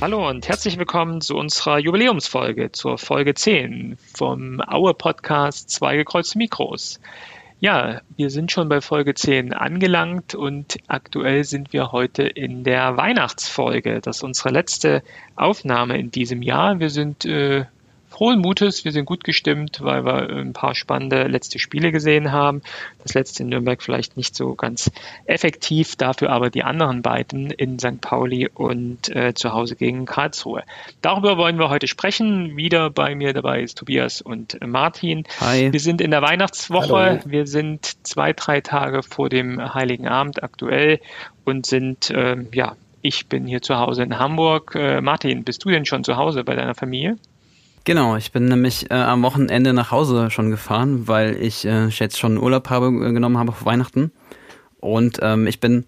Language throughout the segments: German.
Hallo und herzlich willkommen zu unserer Jubiläumsfolge, zur Folge 10 vom Aue Podcast Zwei gekreuzte Mikros. Ja, wir sind schon bei Folge 10 angelangt und aktuell sind wir heute in der Weihnachtsfolge. Das ist unsere letzte Aufnahme in diesem Jahr. Wir sind äh, frohen Mutes, wir sind gut gestimmt, weil wir ein paar spannende letzte Spiele gesehen haben. Das letzte in Nürnberg vielleicht nicht so ganz effektiv, dafür aber die anderen beiden in St. Pauli und äh, zu Hause gegen Karlsruhe. Darüber wollen wir heute sprechen. Wieder bei mir dabei ist Tobias und Martin. Hi. Wir sind in der Weihnachtswoche. Hallo. Wir sind zwei, drei Tage vor dem Heiligen Abend aktuell und sind, äh, ja, ich bin hier zu Hause in Hamburg. Äh, Martin, bist du denn schon zu Hause bei deiner Familie? Genau, ich bin nämlich äh, am Wochenende nach Hause schon gefahren, weil ich äh, jetzt schon Urlaub habe äh, genommen habe für Weihnachten. Und ähm, ich bin,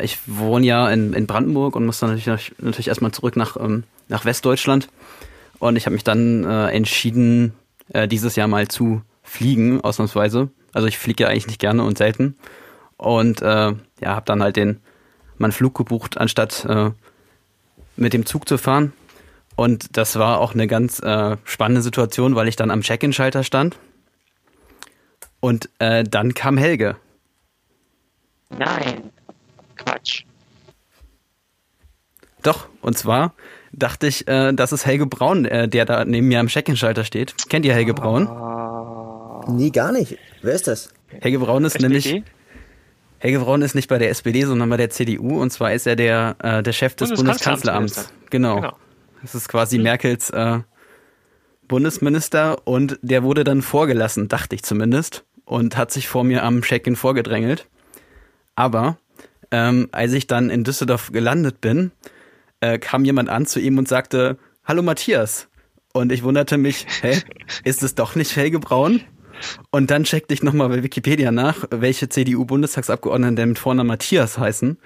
ich wohne ja in, in Brandenburg und muss dann natürlich, natürlich erstmal zurück nach, ähm, nach Westdeutschland. Und ich habe mich dann äh, entschieden, äh, dieses Jahr mal zu fliegen, ausnahmsweise. Also ich fliege ja eigentlich nicht gerne und selten. Und äh, ja, habe dann halt den meinen Flug gebucht, anstatt äh, mit dem Zug zu fahren. Und das war auch eine ganz äh, spannende Situation, weil ich dann am Check-in-Schalter stand. Und äh, dann kam Helge. Nein, Quatsch. Doch, und zwar dachte ich, äh, das ist Helge Braun, äh, der da neben mir am Check-in-Schalter steht. Kennt ihr Helge Braun? Nee, gar nicht. Wer ist das? Helge Braun ist SPD? nämlich Helge Braun ist nicht bei der SPD, sondern bei der CDU. Und zwar ist er der, äh, der Chef des Bundeskanzleramts. Bundeskanzleramts. Genau. Genau. Das ist quasi Merkels äh, Bundesminister und der wurde dann vorgelassen, dachte ich zumindest, und hat sich vor mir am Check-in vorgedrängelt. Aber ähm, als ich dann in Düsseldorf gelandet bin, äh, kam jemand an zu ihm und sagte, Hallo Matthias. Und ich wunderte mich, hä, ist es doch nicht Helge Braun? Und dann checkte ich nochmal bei Wikipedia nach, welche CDU-Bundestagsabgeordneten denn mit Vornamen Matthias heißen.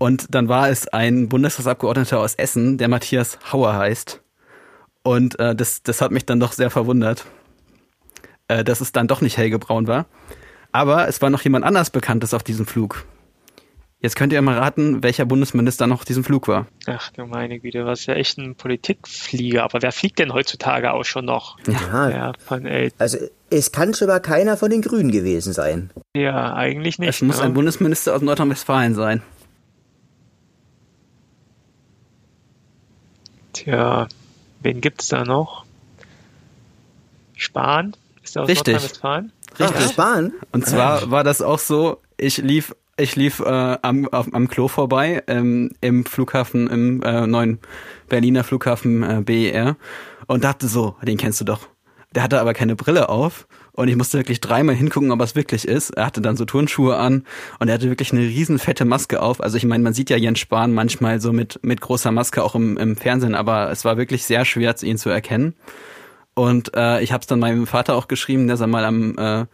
Und dann war es ein Bundestagsabgeordneter aus Essen, der Matthias Hauer heißt. Und äh, das, das hat mich dann doch sehr verwundert, äh, dass es dann doch nicht Helge Braun war. Aber es war noch jemand anders Bekanntes auf diesem Flug. Jetzt könnt ihr mal raten, welcher Bundesminister noch auf diesem Flug war. Ach du meine Güte, was ja echt ein Politikflieger. Aber wer fliegt denn heutzutage auch schon noch? Ja, Ja, von El also es kann schon mal keiner von den Grünen gewesen sein. ja eigentlich nicht. Es muss ne? ein Bundesminister aus Nordrhein-Westfalen sein. Tja, wen gibt's da noch? Spahn? Ist der aus Richtig. Nordrhein-Westfalen? Richtig. Ach, Spahn? Und zwar war das auch so, ich lief, ich lief äh, am, auf, am Klo vorbei, ähm, im Flughafen, im äh, neuen Berliner Flughafen äh, BER und dachte so, den kennst du doch. Der hatte aber keine Brille auf und ich musste wirklich dreimal hingucken, ob es wirklich ist. Er hatte dann so Turnschuhe an und er hatte wirklich eine riesen fette Maske auf. Also ich meine, man sieht ja Jens Spahn manchmal so mit, mit großer Maske auch im, im Fernsehen, aber es war wirklich sehr schwer, ihn zu erkennen. Und äh, ich habe es dann meinem Vater auch geschrieben, dass er mal am äh,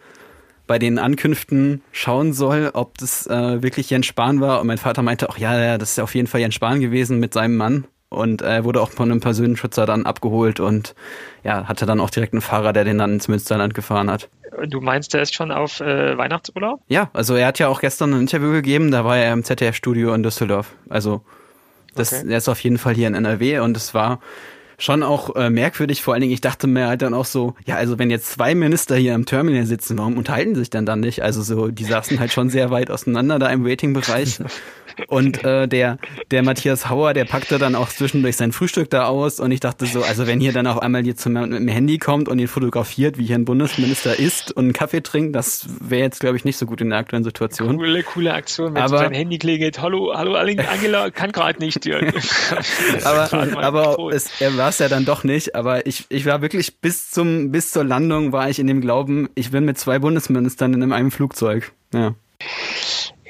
bei den Ankünften schauen soll, ob das äh, wirklich Jens Spahn war. Und mein Vater meinte auch, ja, ja, das ist ja auf jeden Fall Jens Spahn gewesen mit seinem Mann. Und er wurde auch von einem Personenschützer dann abgeholt und ja, hatte dann auch direkt einen Fahrer, der den dann ins Münsterland gefahren hat. Du meinst, der ist schon auf äh, Weihnachtsurlaub? Ja, also er hat ja auch gestern ein Interview gegeben, da war er im ZDF-Studio in Düsseldorf. Also das, Okay. er ist auf jeden Fall hier in NRW und es war schon auch äh, merkwürdig. Vor allen Dingen, ich dachte mir halt dann auch so, ja, also wenn jetzt zwei Minister hier im Terminal sitzen, warum unterhalten sie sich denn dann nicht? Also so, die saßen halt schon sehr weit auseinander da im Waiting-Bereich. Und äh, der, der Matthias Hauer, der packte dann auch zwischendurch sein Frühstück da aus und ich dachte so, also wenn hier dann auf einmal jetzt jemand mit dem Handy kommt und ihn fotografiert, wie hier ein Bundesminister isst und einen Kaffee trinkt, das wäre jetzt, glaube ich, nicht so gut in der aktuellen Situation. Coole, coole Aktion, wenn Aber- so dein Handy klingelt. Hallo, hallo Angela, kann gerade nicht. Aber aber es, er war es ja dann doch nicht. Aber ich, ich war wirklich bis zum bis zur Landung war ich in dem Glauben, ich bin mit zwei Bundesministern in einem Flugzeug. Ja.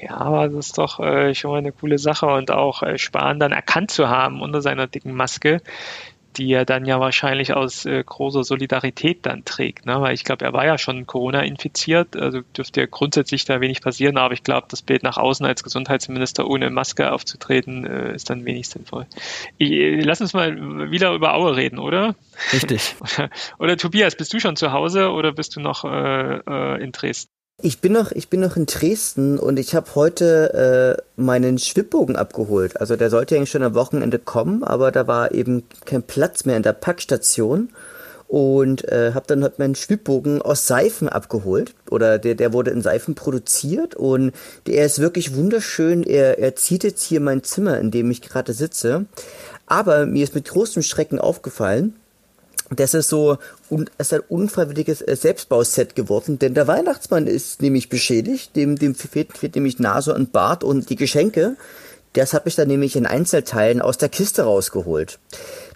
Ja, aber das ist doch äh, schon mal eine coole Sache und auch äh, Spahn dann erkannt zu haben unter seiner dicken Maske, die er dann ja wahrscheinlich aus äh, großer Solidarität dann trägt. Ne? Weil ich glaube, er war ja schon Corona infiziert, also dürfte ja grundsätzlich da wenig passieren, aber ich glaube, das Bild nach außen als Gesundheitsminister ohne Maske aufzutreten, äh, ist dann wenig sinnvoll. Ich, äh, lass uns mal wieder über Aue reden, oder? Richtig. Oder, oder Tobias, bist du schon zu Hause oder bist du noch äh, äh, in Dresden? Ich bin noch, ich bin noch in Dresden und ich habe heute äh, meinen Schwibbogen abgeholt. Also der sollte eigentlich schon am Wochenende kommen, aber da war eben kein Platz mehr in der Packstation und äh, habe dann halt meinen Schwibbogen aus Seifen abgeholt oder der, der wurde in Seifen produziert und der ist wirklich wunderschön. Er, er zieht jetzt hier mein Zimmer, in dem ich gerade sitze. Aber mir ist mit großem Schrecken aufgefallen, das ist so un, ist ein unfreiwilliges äh, Selbstbauset geworden, denn der Weihnachtsmann ist nämlich beschädigt, dem, dem fehlt, fehlt nämlich Nase und Bart und die Geschenke. Das habe ich dann nämlich in Einzelteilen aus der Kiste rausgeholt.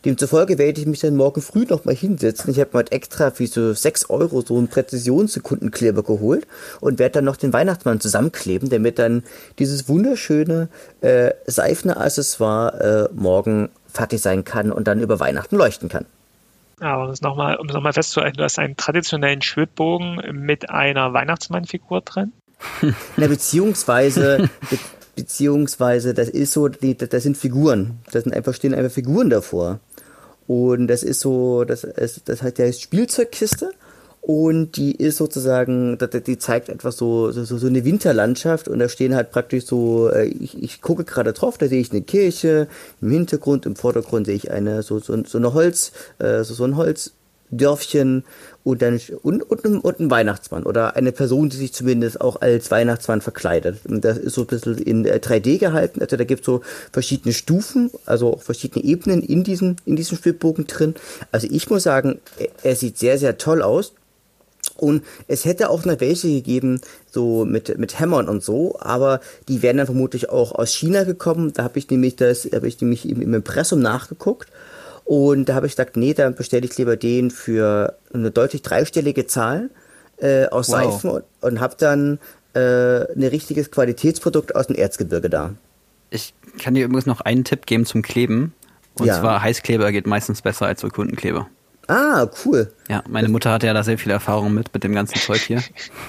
Demzufolge werde ich mich dann morgen früh nochmal hinsetzen. Ich habe mir extra für so 6 Euro so einen Präzisionssekundenkleber geholt und werde dann noch den Weihnachtsmann zusammenkleben, damit dann dieses wunderschöne äh, seifene Accessoire äh, morgen fertig sein kann und dann über Weihnachten leuchten kann. Aber um es nochmal noch festzuhalten, du hast einen traditionellen Schwibbogen mit einer Weihnachtsmannfigur drin. Na, beziehungsweise, be beziehungsweise, das ist so, das sind Figuren. Da einfach, stehen einfach Figuren davor. Und das ist so, das, ist, das heißt, der heißt Spielzeugkiste und die ist sozusagen, die zeigt etwas so, so, so eine Winterlandschaft und da stehen halt praktisch so, äh, ich, ich gucke gerade drauf, da sehe ich eine Kirche, im Hintergrund, im Vordergrund sehe ich eine, so, so, so eine Holz, äh, so, so ein Holzdörfchen und dann und, und, und ein Weihnachtsmann oder eine Person, die sich zumindest auch als Weihnachtsmann verkleidet. Und das ist so ein bisschen in 3D äh, gehalten. Also da gibt es so verschiedene Stufen, also auch verschiedene Ebenen in diesem, in diesem Spielbogen drin. Also ich muss sagen, er sieht sehr, sehr toll aus. Und es hätte auch noch welche gegeben, so mit, mit Hämmern und so, aber die wären dann vermutlich auch aus China gekommen. Da habe ich nämlich das, habe ich nämlich im, im Impressum nachgeguckt. Und da habe ich gesagt, nee, dann bestelle ich lieber den für eine deutlich dreistellige Zahl äh, aus wow. Seifen und, und habe dann äh, ein richtiges Qualitätsprodukt aus dem Erzgebirge da. Ich kann dir übrigens noch einen Tipp geben zum Kleben. Und ja. zwar Heißkleber geht meistens besser als Sekundenkleber. Ah, cool. Ja, meine Mutter hatte ja da sehr viel Erfahrung mit, mit dem ganzen Zeug hier.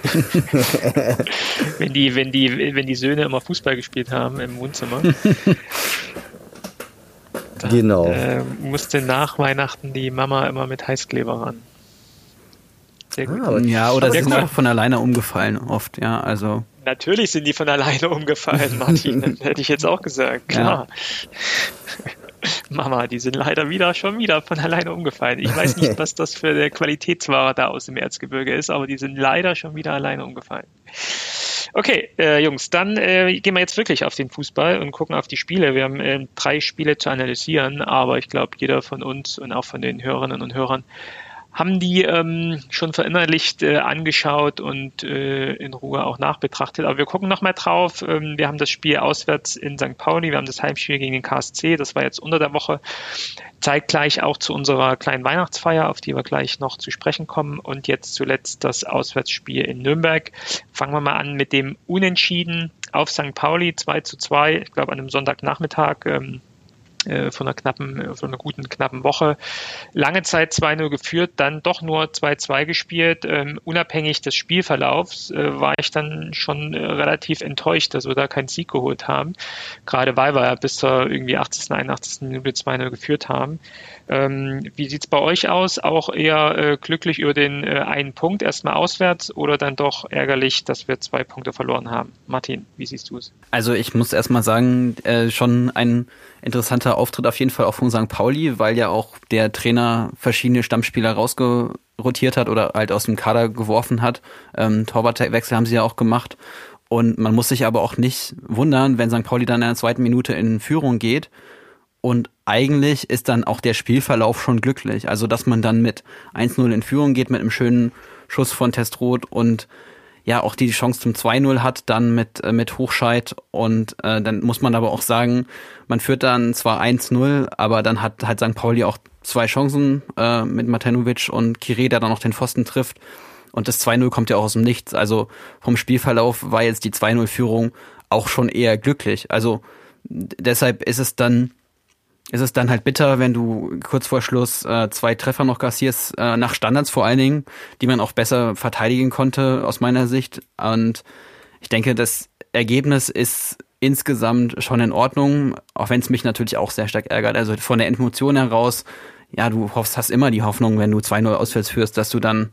wenn, die, wenn, die, wenn die Söhne immer Fußball gespielt haben im Wohnzimmer. Dann, genau. Äh, musste nach Weihnachten die Mama immer mit Heißkleber ran. Sehr gut. Ah, ja, oder sie sind auch von alleine umgefallen oft, ja, also. Natürlich sind die von alleine umgefallen, Martin. hätte ich jetzt auch gesagt, klar. Ja. Mama, die sind leider wieder schon wieder von alleine umgefallen. Ich weiß nicht, was das für eine Qualitätsware da aus dem Erzgebirge ist, aber die sind leider schon wieder alleine umgefallen. Okay, äh, Jungs, dann äh, gehen wir jetzt wirklich auf den Fußball und gucken auf die Spiele. Wir haben äh, drei Spiele zu analysieren, aber ich glaube, jeder von uns und auch von den Hörerinnen und Hörern haben die ähm, schon verinnerlicht äh, angeschaut und äh, in Ruhe auch nachbetrachtet. Aber wir gucken nochmal drauf. Ähm, wir haben das Spiel auswärts in St. Pauli, wir haben das Heimspiel gegen den KSC, das war jetzt unter der Woche. Zeitgleich auch zu unserer kleinen Weihnachtsfeier, auf die wir gleich noch zu sprechen kommen. Und jetzt zuletzt das Auswärtsspiel in Nürnberg. Fangen wir mal an mit dem Unentschieden auf St. Pauli 2 zu 2, ich glaube an einem Sonntagnachmittag. Ähm, äh, von einer knappen, äh, von einer guten knappen Woche. Lange Zeit 2-0 geführt, dann doch nur 2-2 gespielt. Ähm, unabhängig des Spielverlaufs äh, war ich dann schon äh, relativ enttäuscht, dass wir da keinen Sieg geholt haben. Gerade weil wir ja bis zur irgendwie 80., 81. Minute 2-0 geführt haben. Ähm, wie sieht's bei euch aus? Auch eher äh, glücklich über den äh, einen Punkt erstmal auswärts oder dann doch ärgerlich, dass wir zwei Punkte verloren haben? Martin, wie siehst du es? Also ich muss erstmal sagen, äh, schon ein interessanter Auftritt auf jeden Fall auch von St. Pauli, weil ja auch der Trainer verschiedene Stammspieler rausgerotiert hat oder halt aus dem Kader geworfen hat. Ähm, Torwartwechsel haben sie ja auch gemacht. Und man muss sich aber auch nicht wundern, wenn St. Pauli dann in der zweiten Minute in Führung geht und eigentlich ist dann auch der Spielverlauf schon glücklich. Also, dass man dann mit 1-0 in Führung geht, mit einem schönen Schuss von Testroth und ja auch die Chance zum 2-0 hat, dann mit, äh, mit Hochscheid. Und äh, dann muss man aber auch sagen, man führt dann zwar 1-0, aber dann hat halt St. Pauli auch zwei Chancen äh, mit Matanovic und Kire, der dann noch den Pfosten trifft. Und das 2-0 kommt ja auch aus dem Nichts. Also vom Spielverlauf war jetzt die 2-0-Führung auch schon eher glücklich. Also deshalb ist es dann ist es dann halt bitter, wenn du kurz vor Schluss äh, zwei Treffer noch kassierst, äh, nach Standards vor allen Dingen, die man auch besser verteidigen konnte aus meiner Sicht. Und ich denke, das Ergebnis ist insgesamt schon in Ordnung, auch wenn es mich natürlich auch sehr stark ärgert. Also von der Emotion heraus, ja, du hoffst, hast immer die Hoffnung, wenn du 2-0 auswärts führst, dass du dann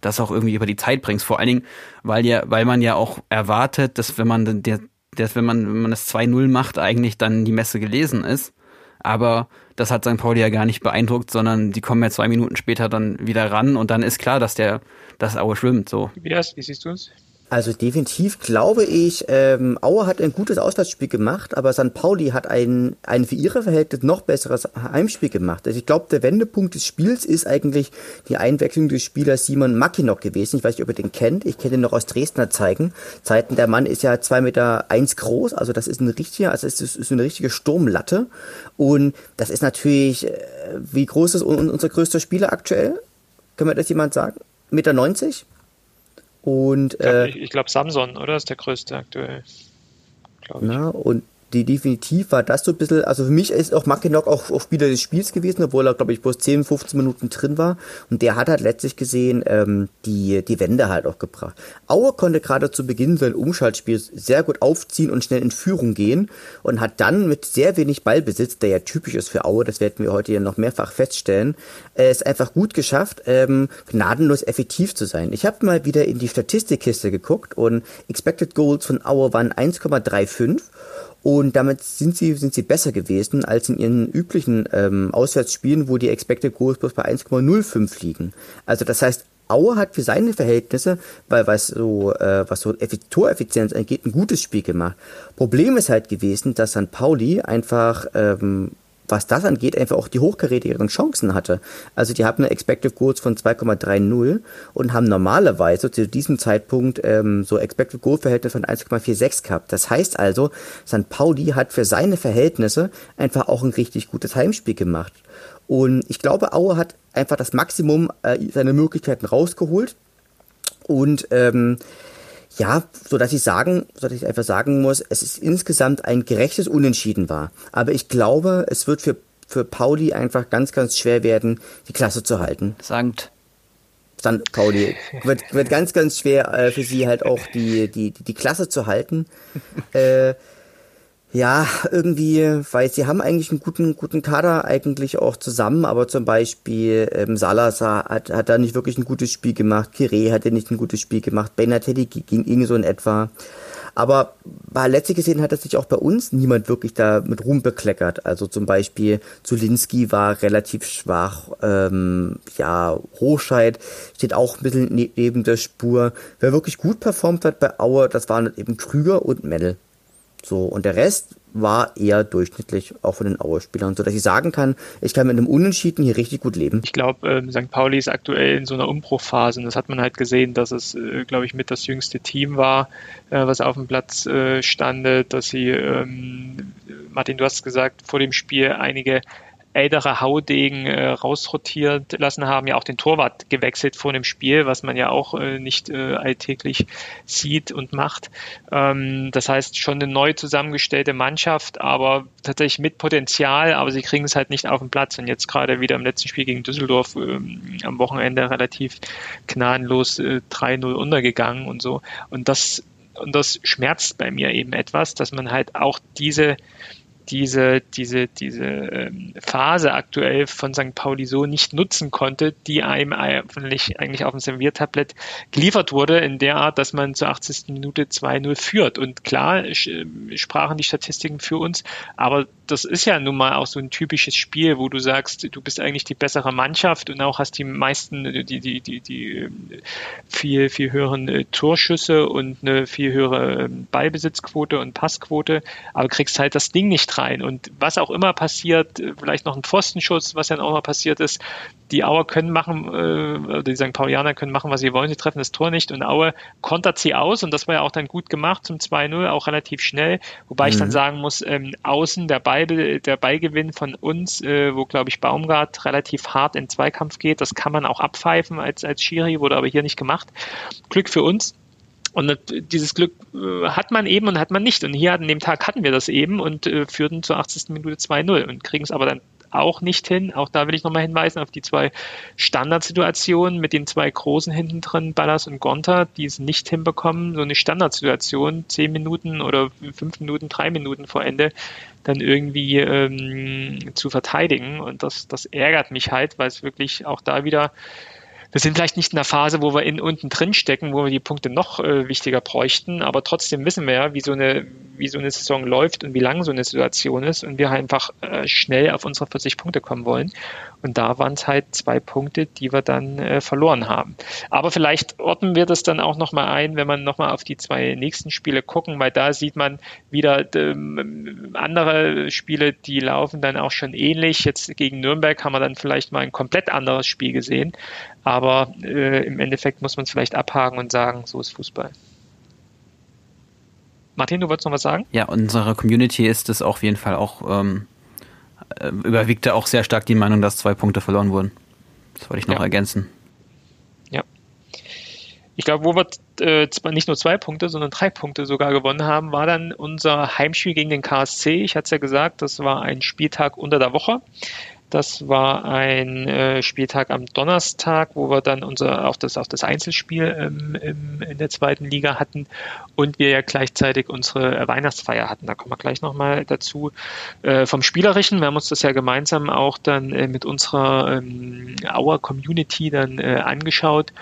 das auch irgendwie über die Zeit bringst. Vor allen Dingen, weil ja, weil man ja auch erwartet, dass wenn man der, dass wenn man, wenn man das 2-0 macht, eigentlich dann die Messe gelesen ist. Aber das hat St. Pauli ja gar nicht beeindruckt, sondern die kommen ja zwei Minuten später dann wieder ran und dann ist klar, dass der, das Aue schwimmt, so. Wie, siehst du es? Also definitiv glaube ich, ähm, Auer hat ein gutes Auswärtsspiel gemacht, aber St. Pauli hat ein, ein für ihre Verhältnisse noch besseres Heimspiel gemacht. Also ich glaube, der Wendepunkt des Spiels ist eigentlich die Einwechslung des Spielers Simon Mackinock gewesen. Ich weiß nicht, ob ihr den kennt. Ich kenne ihn noch aus Dresdner Zeigen. Zeiten. Der Mann ist ja zwei Meter eins groß, also das ist ein richtiger, also es ist, eine richtige Sturmlatte. Und das ist natürlich, äh, wie groß ist unser größter Spieler aktuell? Können wir das jemand sagen? Meter 90? Und, ich glaube, äh, glaub, Samson, oder? Ist der größte aktuell. Na, und die definitiv war das so ein bisschen, also für mich ist auch Mackinock auch, auch Spieler des Spiels gewesen, obwohl er, glaube ich, bloß 10, 15 Minuten drin war. Und der hat halt letztlich gesehen ähm, die, die Wende halt auch gebracht. Auer konnte gerade zu Beginn sein Umschaltspiel sehr gut aufziehen und schnell in Führung gehen und hat dann mit sehr wenig Ballbesitz, der ja typisch ist für Aue, das werden wir heute ja noch mehrfach feststellen, äh, es einfach gut geschafft, ähm, gnadenlos effektiv zu sein. Ich habe mal wieder in die Statistikkiste geguckt und Expected Goals von Aue waren 1,35 und damit sind sie, sind sie besser gewesen als in ihren üblichen ähm, Auswärtsspielen, wo die Expected Goals bloß bei 1,05 liegen. Also das heißt, Auer hat für seine Verhältnisse, weil was so, äh, was so Toreffizienz angeht, ein gutes Spiel gemacht. Problem ist halt gewesen, dass St. Pauli einfach ähm, was das angeht, einfach auch die hochkarätigeren Chancen hatte. Also die haben eine Expected Goals von 2,30 und haben normalerweise zu diesem Zeitpunkt ähm, so Expected Goal Verhältnis von 1,46 gehabt. Das heißt also, St. Pauli hat für seine Verhältnisse einfach auch ein richtig gutes Heimspiel gemacht. Und ich glaube, Aue hat einfach das Maximum äh, seiner Möglichkeiten rausgeholt. Und ähm, ja, so dass ich sagen, so dass ich einfach sagen muss, es ist insgesamt ein gerechtes Unentschieden war. Aber ich glaube, es wird für, für Pauli einfach ganz, ganz schwer werden, die Klasse zu halten. Sankt. St. Pauli. Wird, wird ganz, ganz schwer äh, für sie halt auch die, die, die, Klasse zu halten. äh, ja, irgendwie, weil sie haben eigentlich einen guten, guten Kader eigentlich auch zusammen, aber zum Beispiel ähm, Salazar hat, hat da nicht wirklich ein gutes Spiel gemacht, Kire hat ja nicht ein gutes Spiel gemacht, Benatelli ging irgendwie so in etwa. Aber letztlich gesehen hat es sich auch bei uns niemand wirklich da mit Ruhm bekleckert. Also zum Beispiel Zulinski war relativ schwach, ähm, ja, Hochscheid steht auch ein bisschen ne neben der Spur. Wer wirklich gut performt hat bei Auer, das waren eben Krüger und Mendel. So, und der Rest war eher durchschnittlich, auch von den Aue-Spielern, sodass ich sagen kann, ich kann mit einem Unentschieden hier richtig gut leben. Ich glaube, äh, St. Pauli ist aktuell in so einer Umbruchphase und das hat man halt gesehen, dass es, äh, glaube ich, mit das jüngste Team war, äh, was auf dem Platz äh, standet, dass sie, ähm, Martin, du hast gesagt, vor dem Spiel einige ältere Haudegen äh, rausrotiert lassen haben, ja auch den Torwart gewechselt vor dem Spiel, was man ja auch äh, nicht äh, alltäglich sieht und macht. Ähm, das heißt schon eine neu zusammengestellte Mannschaft, aber tatsächlich mit Potenzial, aber sie kriegen es halt nicht auf den Platz. Und jetzt gerade wieder im letzten Spiel gegen Düsseldorf ähm, am Wochenende relativ gnadenlos äh, 3-0 untergegangen und so. Und das und das schmerzt bei mir eben etwas, dass man halt auch diese diese, diese, diese ähm, Phase aktuell von St. Pauli so nicht nutzen konnte, die einem eigentlich, eigentlich auf dem Serviertablett geliefert wurde, in der Art, dass man zur 80. Minute 2-0 führt. Und klar sprachen die Statistiken für uns, aber das ist ja nun mal auch so ein typisches Spiel, wo du sagst, du bist eigentlich die bessere Mannschaft und auch hast die meisten, die, die, die, die ähm, viel, viel höheren äh, Torschüsse und eine viel höhere ähm, Ballbesitzquote und Passquote, aber kriegst halt das Ding nicht rein. Und was auch immer passiert, äh, vielleicht noch ein Pfostenschuss, was dann auch mal passiert ist, die Auer können machen, äh, die St. Paulianer können machen, was sie wollen, sie treffen das Tor nicht und Aue kontert sie aus und das war ja auch dann gut gemacht zum 2-0, auch relativ schnell, wobei mhm. ich dann mhm. sagen muss, ähm, außen der Ball, der Beigewinn von uns, äh, wo glaube ich Baumgart relativ hart in Zweikampf geht, das kann man auch abpfeifen als, als Schiri, wurde aber hier nicht gemacht. Glück für uns. Und dieses Glück äh, hat man eben und hat man nicht. Und hier an dem Tag hatten wir das eben und äh, führten zur 80. Minute 2-0 und kriegen es aber dann auch nicht hin. Auch da will ich nochmal hinweisen auf die zwei Standardsituationen mit den zwei Großen hinten drin, Ballas und Gonta, die es nicht hinbekommen, so eine Standardsituation, zehn Minuten oder fünf Minuten, drei Minuten vor Ende, dann irgendwie ähm, zu verteidigen. Und das, das ärgert mich halt, weil es wirklich auch da wieder wir sind vielleicht nicht in der Phase, wo wir in unten drin stecken, wo wir die Punkte noch äh, wichtiger bräuchten, aber trotzdem wissen wir ja, wie so eine, wie so eine Saison läuft und wie lang so eine Situation ist und wir einfach äh, schnell auf unsere 40 Punkte kommen wollen. Und da waren es halt zwei Punkte, die wir dann äh, verloren haben. Aber vielleicht ordnen wir das dann auch nochmal ein, wenn man nochmal auf die zwei nächsten Spiele gucken, weil da sieht man wieder ähm, andere Spiele, die laufen dann auch schon ähnlich. Jetzt gegen Nürnberg haben wir dann vielleicht mal ein komplett anderes Spiel gesehen. Aber äh, im Endeffekt muss man es vielleicht abhaken und sagen, so ist Fußball. Martin, du wolltest noch was sagen? Ja, unsere Community ist es auf jeden Fall auch, ähm, äh, überwiegte auch sehr stark die Meinung, dass zwei Punkte verloren wurden. Das wollte ich noch ja. ergänzen. Ja. Ich glaube, wo wir äh, nicht nur zwei Punkte, sondern drei Punkte sogar gewonnen haben, war dann unser Heimspiel gegen den KSC. Ich hatte es ja gesagt, das war ein Spieltag unter der Woche. Das war ein äh, Spieltag am Donnerstag, wo wir dann unser auch das auch das Einzelspiel ähm, im, in der zweiten Liga hatten und wir ja gleichzeitig unsere Weihnachtsfeier hatten. Da kommen wir gleich nochmal dazu. Äh, vom Spielerischen, wir haben uns das ja gemeinsam auch dann äh, mit unserer ähm, Our Community dann äh, angeschaut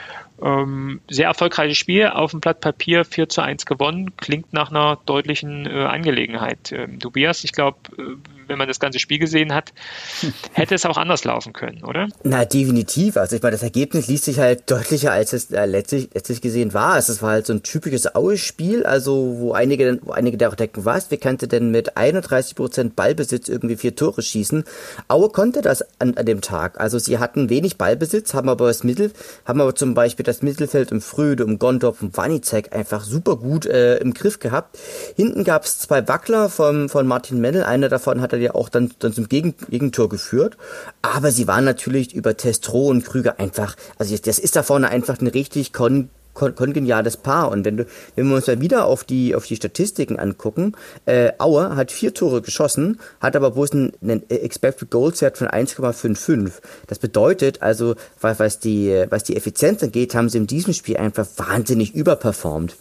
ähm, sehr erfolgreiches Spiel, auf dem Blatt Papier 4 zu 1 gewonnen, klingt nach einer deutlichen äh, Angelegenheit. Ähm, Tobias, ich glaube, äh, wenn man das ganze Spiel gesehen hat, hätte es auch anders laufen können, oder? Na, definitiv. Also ich meine, das Ergebnis liest sich halt deutlicher, als es äh, letztlich, letztlich gesehen war. Es war halt so ein typisches Aue-Spiel, also wo einige, wo einige da auch denken, was, wie kannte denn mit 31% Ballbesitz irgendwie vier Tore schießen? Aue konnte das an, an dem Tag. Also sie hatten wenig Ballbesitz, haben aber das Mittel, haben aber zum Beispiel das Mittelfeld um Fröde, um Gondorf, um Wanizek einfach super gut äh, im Griff gehabt. Hinten gab es zwei Wackler von, von Martin Mennel, einer davon hat ja auch dann, dann zum Gegen Gegentor geführt. Aber sie waren natürlich über Testro und Krüger einfach, also das ist da vorne einfach ein richtig kon kon kongeniales Paar. Und wenn, du, wenn wir uns mal wieder auf die, auf die Statistiken angucken, äh, Auer hat vier Tore geschossen, hat aber bloß einen, einen Expected Goals Wert von 1,55. Das bedeutet also, was die, was die Effizienz angeht, haben sie in diesem Spiel einfach wahnsinnig überperformt.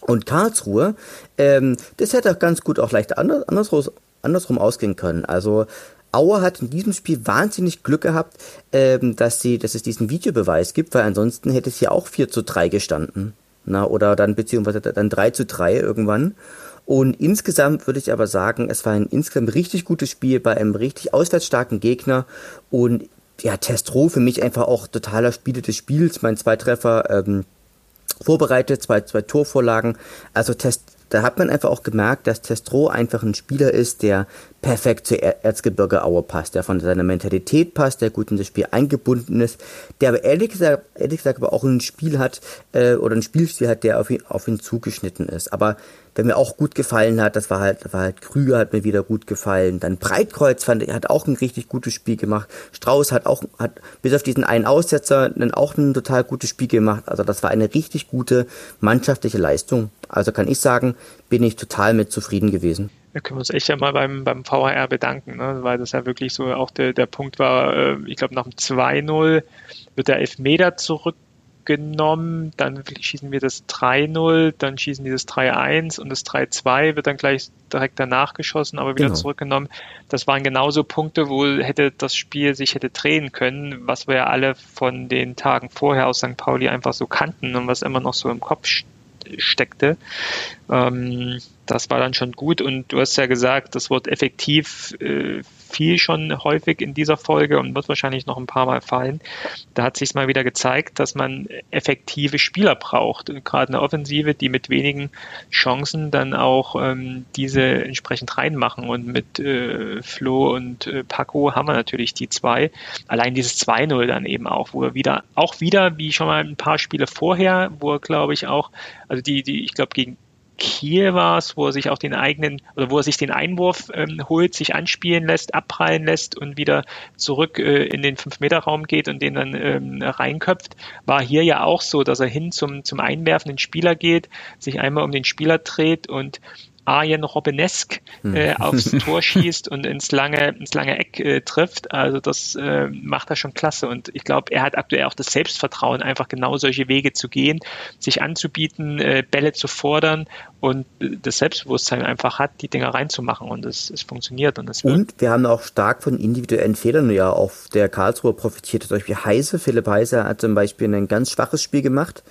Und Karlsruhe, ähm, das hätte auch ganz gut auch leicht anders, andersrum, andersrum ausgehen können. Also Auer hat in diesem Spiel wahnsinnig Glück gehabt, ähm, dass, sie, dass es diesen Videobeweis gibt, weil ansonsten hätte es ja auch 4 zu 3 gestanden. Na, oder dann beziehungsweise dann 3 zu 3 irgendwann. Und insgesamt würde ich aber sagen, es war ein insgesamt richtig gutes Spiel bei einem richtig auswärtsstarken Gegner. Und ja, Testro für mich einfach auch totaler Spieler des Spiels. Mein zwei Treffer ähm, vorbereitet, zwei, zwei Torvorlagen. Also Test, da hat man einfach auch gemerkt, dass Testro einfach ein Spieler ist, der perfekt zur Erzgebirge Aue passt, der von seiner Mentalität passt, der gut in das Spiel eingebunden ist, der aber ehrlich gesagt, ehrlich gesagt aber auch ein Spiel hat äh, oder ein Spielstil hat, der auf ihn, auf ihn zugeschnitten ist. Aber wer mir auch gut gefallen hat, das war halt, war halt Krüger hat mir wieder gut gefallen. Dann Breitkreuz fand ich, hat auch ein richtig gutes Spiel gemacht. Strauß hat auch, hat bis auf diesen einen Aussetzer dann auch ein total gutes Spiel gemacht. Also das war eine richtig gute mannschaftliche Leistung. Also kann ich sagen, bin ich total mit zufrieden gewesen. Da können wir uns echt ja mal beim, beim VHR bedanken, ne? weil das ja wirklich so auch der, der Punkt war, äh, ich glaube nach dem 2-0 wird der Elfmeter zurückgenommen, dann schießen wir das 3-0, dann schießen die das 3-1 und das 3-2 wird dann gleich direkt danach geschossen, aber wieder genau. zurückgenommen. Das waren genauso Punkte, wo hätte das Spiel sich hätte drehen können, was wir ja alle von den Tagen vorher aus St. Pauli einfach so kannten und was immer noch so im Kopf steckte. Ähm, das war dann schon gut und du hast ja gesagt, das Wort effektiv äh, fiel schon häufig in dieser Folge und wird wahrscheinlich noch ein paar Mal fallen. Da hat sich mal wieder gezeigt, dass man effektive Spieler braucht. Gerade eine Offensive, die mit wenigen Chancen dann auch ähm, diese entsprechend reinmachen. Und mit äh, Flo und äh, Paco haben wir natürlich die zwei. Allein dieses 2-0 dann eben auch, wo er wieder, auch wieder, wie schon mal ein paar Spiele vorher, wo er, glaube ich, auch, also die, die, ich glaube, gegen Kiel war es, wo er sich auch den eigenen oder wo er sich den Einwurf ähm, holt, sich anspielen lässt, abprallen lässt und wieder zurück äh, in den 5-Meter-Raum geht und den dann ähm, reinköpft, war hier ja auch so, dass er hin zum, zum einwerfenden Spieler geht, sich einmal um den Spieler dreht und Arjen Robbenesk hm. äh, aufs Tor schießt und ins lange, ins lange Eck äh, trifft. Also das äh, macht er schon klasse. Und ich glaube, er hat aktuell auch das Selbstvertrauen, einfach genau solche Wege zu gehen, sich anzubieten, äh, Bälle zu fordern und äh, das Selbstbewusstsein einfach hat, die Dinger reinzumachen. Und es, es funktioniert. Und, es und wir haben auch stark von individuellen Fehlern ja auf der Karlsruhe profitiert. Zum Beispiel Heise, Philipp Heise hat zum Beispiel ein ganz schwaches Spiel gemacht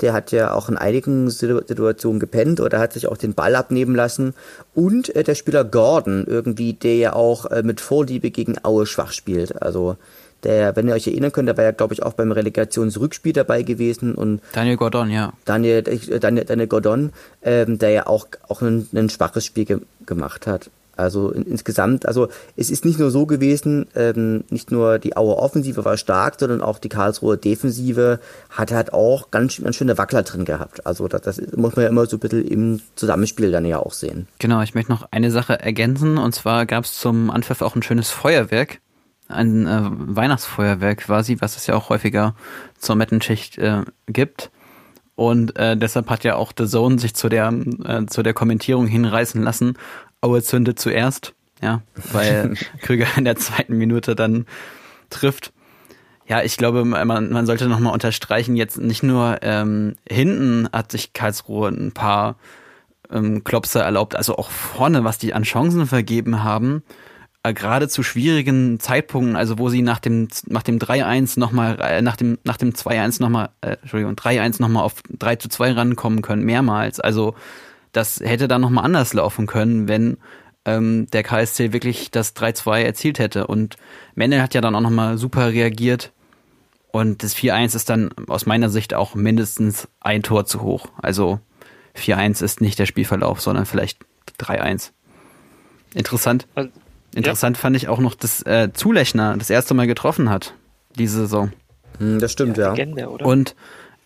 der hat ja auch in einigen Situationen gepennt oder hat sich auch den Ball abnehmen lassen. Und äh, der Spieler Gordon irgendwie, der ja auch äh, mit Vorliebe gegen Aue schwach spielt. Also der, wenn ihr euch erinnern könnt, der war ja, glaube ich, auch beim Relegationsrückspiel dabei gewesen. Und Daniel Gordon, ja. Daniel, äh, Daniel, Daniel Gordon, ähm, der ja auch, auch ein, ein schwaches Spiel ge gemacht hat. Also in, insgesamt, also es ist nicht nur so gewesen, ähm, nicht nur die Auer Offensive war stark, sondern auch die Karlsruher Defensive hat halt auch ganz, ganz schöne Wackler drin gehabt. Also das, das muss man ja immer so ein bisschen im Zusammenspiel dann ja auch sehen. Genau, ich möchte noch eine Sache ergänzen und zwar gab es zum Anpfiff auch ein schönes Feuerwerk. Ein äh, Weihnachtsfeuerwerk quasi, was es ja auch häufiger zur Mettenschicht äh, gibt. Und äh, deshalb hat ja auch The Zone sich zu der, äh, zu der Kommentierung hinreißen lassen Aue zündet zuerst, ja, weil Krüger in der zweiten Minute dann trifft. Ja, ich glaube, man, man sollte nochmal unterstreichen, jetzt nicht nur ähm, hinten hat sich Karlsruhe ein paar ähm, Klopse erlaubt, also auch vorne, was die an Chancen vergeben haben, äh, gerade zu schwierigen Zeitpunkten, also wo sie nach dem nach dem 3-1 nochmal, äh, nach dem nach dem 2-1 nochmal, äh, Entschuldigung, 3-1 nochmal auf 3 zu 2 rankommen können, mehrmals. Also das hätte dann nochmal anders laufen können, wenn ähm, der KSC wirklich das 3-2 erzielt hätte. Und Mendel hat ja dann auch nochmal super reagiert. Und das 4-1 ist dann aus meiner Sicht auch mindestens ein Tor zu hoch. Also 4-1 ist nicht der Spielverlauf, sondern vielleicht 3-1. Interessant. Also, Interessant ja. fand ich auch noch, dass äh, Zulechner das erste Mal getroffen hat, diese Saison. Hm, das stimmt, ja. Legende, Und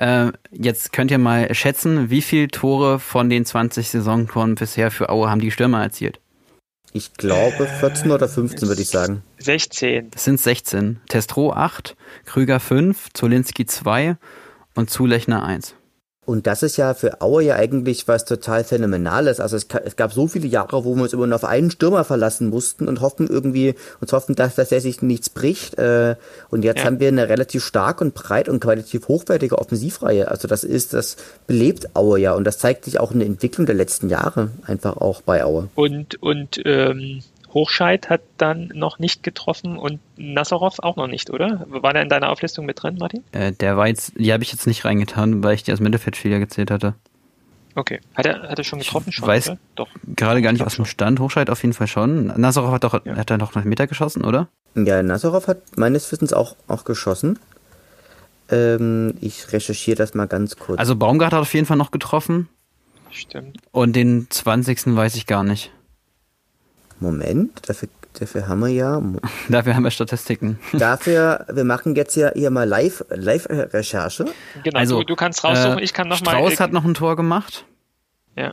äh, jetzt könnt ihr mal schätzen, wie viele Tore von den 20 Saisontoren bisher für Aue haben die Stürmer erzielt? Ich glaube 14 oder 15 würde ich sagen. 16. Das sind 16. Testro 8, Krüger 5, Zolinski 2 und Zulechner 1. Und das ist ja für Aue ja eigentlich was total Phänomenales. Also es, es, gab so viele Jahre, wo wir uns immer nur auf einen Stürmer verlassen mussten und hoffen irgendwie, uns hoffen, dass, dass er sich nichts bricht. Äh, und jetzt ja. haben wir eine relativ stark und breit und qualitativ hochwertige Offensivreihe. Also das ist, das belebt Aue ja und das zeigt sich auch in der Entwicklung der letzten Jahre einfach auch bei Aue. Und, und ähm, Hochscheid hat dann noch nicht getroffen und Nazarov auch noch nicht, oder? War der in deiner Auflistung mit drin, Martin? Äh, der war jetzt, die habe ich jetzt nicht reingetan, weil ich die als Mittelfeldspieler gezählt hatte. Okay. Hat er, hat er schon getroffen? Ich schon, weiß oder? Doch. gerade gar nicht aus dem Stand. Hochscheid auf jeden Fall schon. Nazarov hat doch, ja. hat er noch einen Meter geschossen, oder? Ja, Nazarov hat meines Wissens auch, auch geschossen. Ähm, ich recherchiere das mal ganz kurz. Also Baumgart hat auf jeden Fall noch getroffen. Stimmt. Und den 20. weiß ich gar nicht. Moment, dafür, dafür haben wir ja. Dafür haben wir Statistiken. Dafür, wir machen jetzt ja hier mal Live, Live-Recherche. Genau, also, du, du kannst raussuchen, äh, ich kann noch mal. Strauß hat noch ein Tor gemacht. Ja.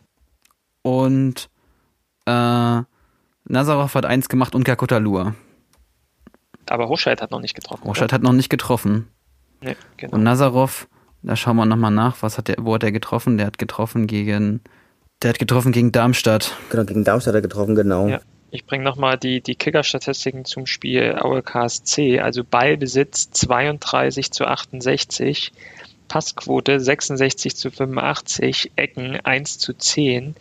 Und äh, Nazarov hat eins gemacht und Kakutalur. Aber Hochscheid hat noch nicht getroffen. Hochscheid hat noch nicht getroffen. Nee, genau. Und Nazarov, da schauen wir nochmal nach, was hat der, wo hat er getroffen? Der hat getroffen gegen, der hat getroffen gegen Darmstadt. Genau, gegen Darmstadt hat er getroffen, genau. Ja. Ich bringe nochmal die, die Kicker-Statistiken zum Spiel Aue KSC. Also Ballbesitz 32 zu 68, Passquote 66 zu 85, Ecken 1 zu 10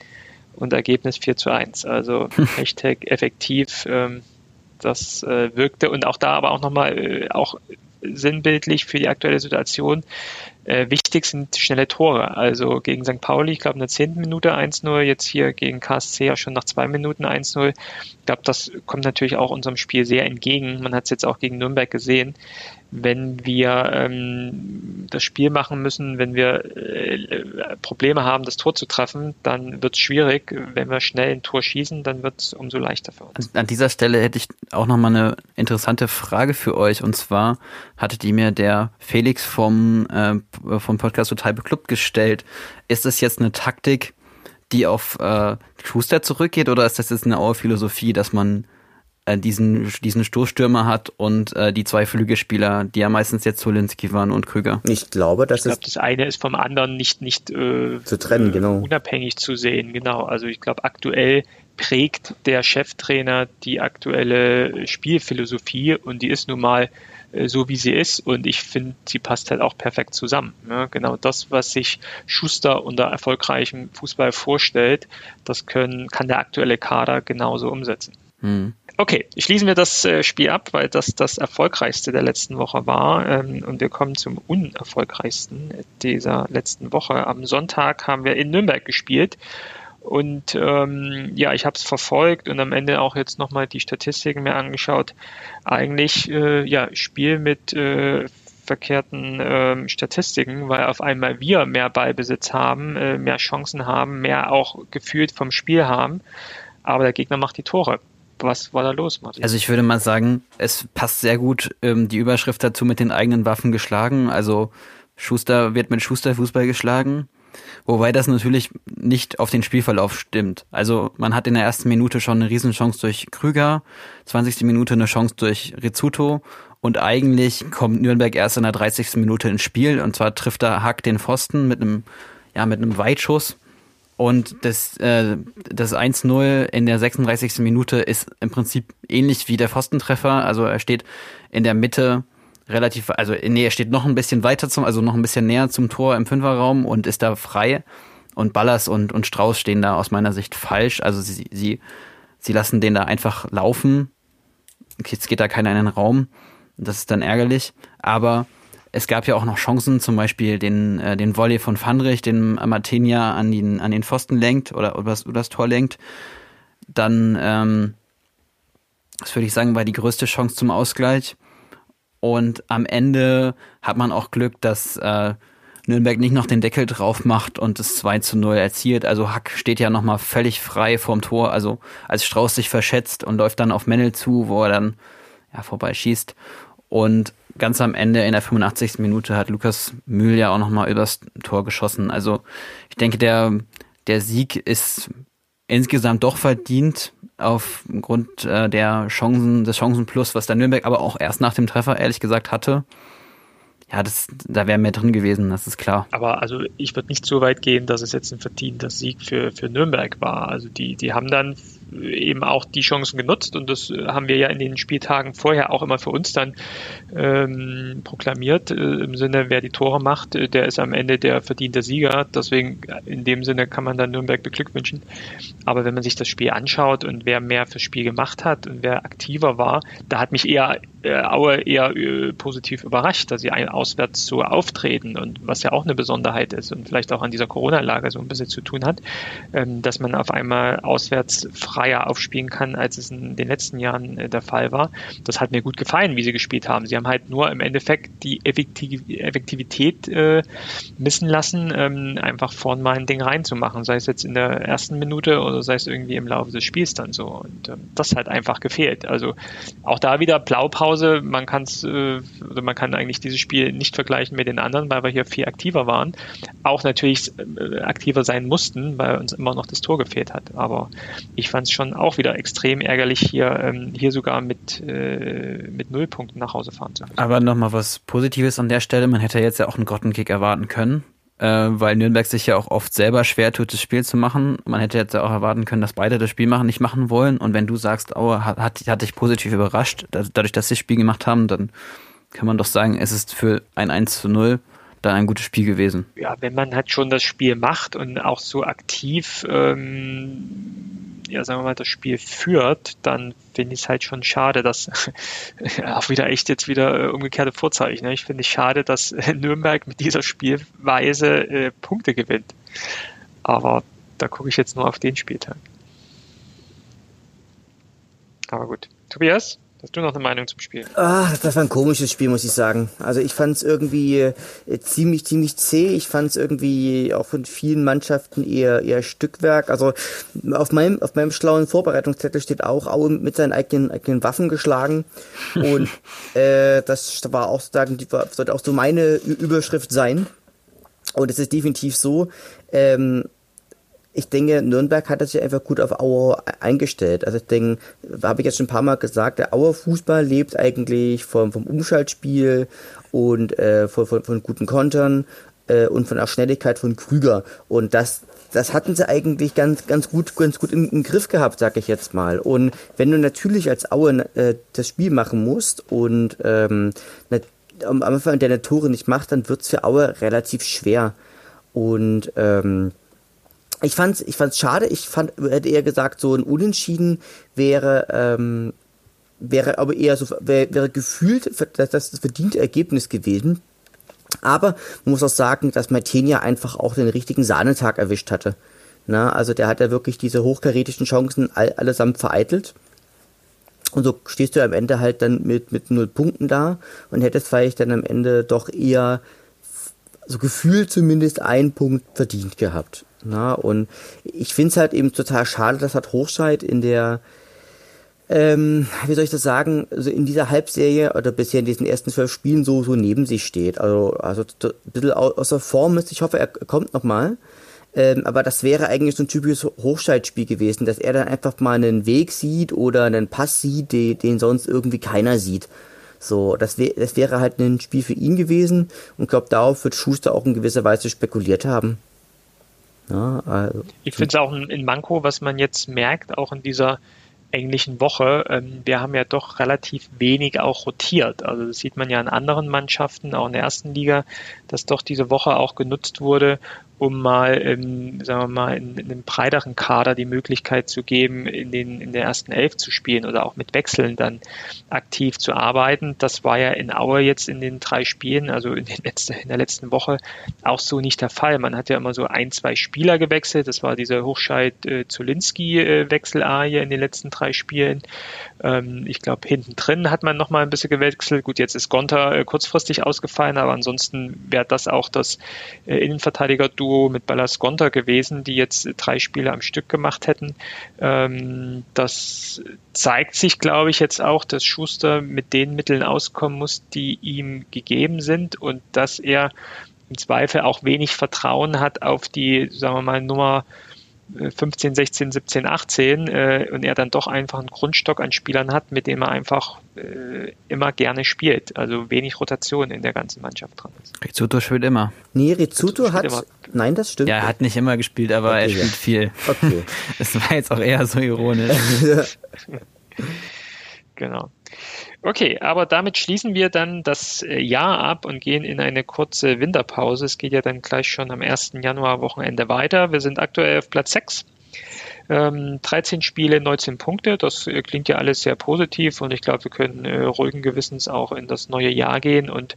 und Ergebnis 4 zu 1. Also Hashtag effektiv. Ähm, das äh, wirkte und auch da aber auch nochmal äh, auch sinnbildlich für die aktuelle Situation. Äh, wichtig sind schnelle Tore. Also gegen St. Pauli, ich glaube, in der zehnten Minute 1-0, jetzt hier gegen KSC auch schon nach zwei Minuten 1-0. Ich glaube, das kommt natürlich auch unserem Spiel sehr entgegen. Man hat es jetzt auch gegen Nürnberg gesehen wenn wir ähm, das Spiel machen müssen, wenn wir äh, Probleme haben, das Tor zu treffen, dann wird es schwierig. Wenn wir schnell ein Tor schießen, dann wird es umso leichter für uns. An dieser Stelle hätte ich auch nochmal eine interessante Frage für euch. Und zwar hatte die mir der Felix vom, äh, vom Podcast Total Beklubbt gestellt. Ist das jetzt eine Taktik, die auf äh, Schuster zurückgeht oder ist das jetzt eine Auer Philosophie, dass man äh, diesen, diesen Stoßstürmer hat und äh, die zwei Flügelspieler, die ja meistens jetzt Zolinski waren und Krüger. Ich glaube, dass ich glaube, das eine ist vom anderen nicht, nicht äh, zu trennen, genau. unabhängig zu sehen. Genau. Also ich glaube, aktuell prägt der Cheftrainer die aktuelle Spielphilosophie und die ist nun mal äh, so wie sie ist und ich finde, sie passt halt auch perfekt zusammen. Ne? Genau das, was sich Schuster unter erfolgreichem Fußball vorstellt, das können, kann der aktuelle Kader genauso umsetzen. Hm. Okay, schließen wir das äh, Spiel ab, weil das das erfolgreichste der letzten Woche war. Ähm, und wir kommen zum unerfolgreichsten dieser letzten Woche. Am Sonntag haben wir in Nürnberg gespielt und ähm, ja, ich habe es verfolgt und am Ende auch jetzt nochmal die Statistiken mir angeschaut. Eigentlich äh, ja, Spiel mit äh, verkehrten äh, Statistiken, weil auf einmal wir mehr Ballbesitz haben, äh, mehr Chancen haben, mehr auch gefühlt vom Spiel haben. Aber der Gegner macht die Tore. Was war da los, Martin? Also ich würde mal sagen, es passt sehr gut ähm, die Überschrift dazu mit den eigenen Waffen geschlagen. Also Schuster wird mit Schuster Fußball geschlagen. Wobei das natürlich nicht auf den Spielverlauf stimmt. Also man hat in der ersten Minute schon eine Riesenchance durch Krüger, 20. Minute eine Chance durch Rizzuto und eigentlich kommt Nürnberg erst in der 30. Minute ins Spiel und zwar trifft er Hack den Pfosten mit einem, ja, mit einem Weitschuss. Und das, äh, das 1-0 in der 36. Minute ist im Prinzip ähnlich wie der Pfostentreffer. Also er steht in der Mitte relativ, also nee, er steht noch ein bisschen weiter zum, also noch ein bisschen näher zum Tor im Fünferraum und ist da frei. Und Ballas und, und Strauß stehen da aus meiner Sicht falsch. Also sie, sie, sie lassen den da einfach laufen. Jetzt geht da keiner in den Raum. Das ist dann ärgerlich. Aber es gab ja auch noch Chancen, zum Beispiel den, äh, den Volley von Fandrich, den Martinia an den, an den Pfosten lenkt oder, oder das Tor lenkt. Dann, ähm, das würde ich sagen, war die größte Chance zum Ausgleich. Und am Ende hat man auch Glück, dass äh, Nürnberg nicht noch den Deckel drauf macht und es 2 zu 0 erzielt. Also Hack steht ja nochmal völlig frei vorm Tor. Also als Strauß sich verschätzt und läuft dann auf Mennel zu, wo er dann ja, vorbeischießt. Und ganz am Ende in der 85. Minute hat Lukas Mühl ja auch nochmal übers Tor geschossen. Also ich denke, der, der Sieg ist insgesamt doch verdient aufgrund äh, der Chancen, des Chancenplus, was der Nürnberg aber auch erst nach dem Treffer ehrlich gesagt hatte. Ja, das, da wäre mehr drin gewesen, das ist klar. Aber also ich würde nicht so weit gehen, dass es jetzt ein verdienter Sieg für, für Nürnberg war. Also die, die haben dann eben auch die Chancen genutzt und das haben wir ja in den Spieltagen vorher auch immer für uns dann ähm, proklamiert, äh, im Sinne, wer die Tore macht, äh, der ist am Ende der verdiente Sieger. Deswegen in dem Sinne kann man dann Nürnberg beglückwünschen. Aber wenn man sich das Spiel anschaut und wer mehr fürs Spiel gemacht hat und wer aktiver war, da hat mich eher äh, Aue eher äh, positiv überrascht, dass sie auswärts so auftreten und was ja auch eine Besonderheit ist und vielleicht auch an dieser Corona-Lage so ein bisschen zu tun hat, ähm, dass man auf einmal auswärts freier aufspielen kann, als es in den letzten Jahren äh, der Fall war. Das hat mir gut gefallen, wie sie gespielt haben. Sie haben halt nur im Endeffekt die Effektiv Effektivität äh, missen lassen, ähm, einfach vorn mal ein Ding reinzumachen, sei es jetzt in der ersten Minute oder sei es irgendwie im Laufe des Spiels dann so. Und ähm, das hat einfach gefehlt. Also auch da wieder Blaupause. Man kann es, äh, man kann eigentlich dieses Spiel nicht vergleichen mit den anderen, weil wir hier viel aktiver waren. Auch natürlich äh, aktiver sein mussten, weil uns immer noch das Tor gefehlt hat. Aber ich fand es schon auch wieder extrem ärgerlich, hier, ähm, hier sogar mit, äh, mit Nullpunkten nach Hause fahren zu müssen. Aber nochmal was Positives an der Stelle. Man hätte jetzt ja auch einen Grottenkick erwarten können. Äh, weil Nürnberg sich ja auch oft selber schwer tut, das Spiel zu machen. Man hätte jetzt auch erwarten können, dass beide das Spiel machen, nicht machen wollen. Und wenn du sagst, Aue hat, hat, hat dich positiv überrascht, dadurch, dass sie das Spiel gemacht haben, dann kann man doch sagen, es ist für ein 1 zu 0 dann ein gutes Spiel gewesen. Ja, wenn man halt schon das Spiel macht und auch so aktiv ähm, ja, sagen wir mal, das Spiel führt, dann finde ich es halt schon schade, dass auch wieder echt jetzt wieder äh, umgekehrte Vorzeichen. Ne? Ich finde es schade, dass Nürnberg mit dieser Spielweise äh, Punkte gewinnt. Aber da gucke ich jetzt nur auf den Spieltag. Aber gut. Tobias? Hast du noch eine Meinung zum Spiel? Ach, das war ein komisches Spiel, muss ich sagen. Also ich fand es irgendwie äh, ziemlich, ziemlich zäh. Ich fand es irgendwie auch von vielen Mannschaften eher, eher Stückwerk. Also auf meinem, auf meinem schlauen Vorbereitungszettel steht auch Aue mit seinen eigenen, eigenen Waffen geschlagen. Und äh, das war auch sozusagen, sollte auch so meine Überschrift sein. Und es ist definitiv so. Ähm, ich denke, Nürnberg hat sich einfach gut auf Auer eingestellt. Also ich denke, habe ich jetzt schon ein paar Mal gesagt, der Auer Fußball lebt eigentlich vom, vom Umschaltspiel und äh, von, von, von guten Kontern äh, und von der Schnelligkeit von Krüger. Und das, das hatten sie eigentlich ganz, ganz gut, ganz gut im, im Griff gehabt, sag ich jetzt mal. Und wenn du natürlich als Aue äh, das Spiel machen musst und ähm, am Anfang deine Tore nicht macht, dann wird's für Aue relativ schwer. Und ähm, ich fand's, ich fand's schade. Ich fand, hätte eher gesagt, so ein Unentschieden wäre, ähm, wäre aber eher so, wäre, wäre gefühlt das, das verdiente Ergebnis gewesen. Aber man muss auch sagen, dass Martinia einfach auch den richtigen Sahnetag erwischt hatte. Na, also der hat ja wirklich diese hochkarätischen Chancen all, allesamt vereitelt. Und so stehst du am Ende halt dann mit, mit null Punkten da und hättest vielleicht dann am Ende doch eher so gefühlt zumindest einen Punkt verdient gehabt. Na, und ich finde es halt eben total schade, dass hat Hochscheid in der, ähm, wie soll ich das sagen, also in dieser Halbserie oder bisher in diesen ersten zwölf Spielen so, so neben sich steht. Also, also ein bisschen außer Form ist. Ich hoffe, er kommt nochmal. Ähm, aber das wäre eigentlich so ein typisches Hochscheidspiel gewesen, dass er dann einfach mal einen Weg sieht oder einen Pass sieht, den, den sonst irgendwie keiner sieht. So, das, wär, das wäre halt ein Spiel für ihn gewesen und ich glaube, darauf wird Schuster auch in gewisser Weise spekuliert haben. Ja, also, ich finde es auch ein, ein Manko, was man jetzt merkt, auch in dieser englischen Woche. Ähm, wir haben ja doch relativ wenig auch rotiert. Also das sieht man ja in anderen Mannschaften, auch in der ersten Liga, dass doch diese Woche auch genutzt wurde, um mal, in, sagen wir mal, in, in einem breiteren Kader die Möglichkeit zu geben, in, den, in der ersten Elf zu spielen oder auch mit Wechseln dann aktiv zu arbeiten. Das war ja in Aue jetzt in den drei Spielen, also in, den letzten, in der letzten Woche, auch so nicht der Fall. Man hat ja immer so ein, zwei Spieler gewechselt. Das war dieser Hochscheid-Zulinski-Wechselarie in den letzten drei Spielen. Ähm, ich glaube, hinten drin hat man nochmal ein bisschen gewechselt. Gut, jetzt ist Gonta äh, kurzfristig ausgefallen, aber ansonsten wäre das auch das äh, Innenverteidiger-Duo mit Ballas Gonta gewesen, die jetzt drei Spiele am Stück gemacht hätten. Ähm, das zeigt sich, glaube ich, jetzt auch, dass Schuster mit den Mitteln auskommen muss, die ihm gegeben sind und dass er im Zweifel auch wenig Vertrauen hat auf die, sagen wir mal, Nummer 15, 16, 17, 18 äh, und er dann doch einfach einen Grundstock an Spielern hat, mit dem er einfach äh, immer gerne spielt. Also wenig Rotation in der ganzen Mannschaft dran ist. Rizzuto spielt immer. Nee, Rizzuto hat. Immer. Nein, das stimmt. Ja, er hat nicht immer gespielt, aber okay, er spielt ja. viel. Okay. Das war jetzt auch eher so ironisch. genau. Okay, aber damit schließen wir dann das äh, Jahr ab und gehen in eine kurze Winterpause. Es geht ja dann gleich schon am 1. Januar Wochenende weiter. Wir sind aktuell auf Platz 6 ähm, 13 Spiele, 19 Punkte, das äh, klingt ja alles sehr positiv und ich glaube, wir können äh, ruhigen Gewissens auch in das neue Jahr gehen und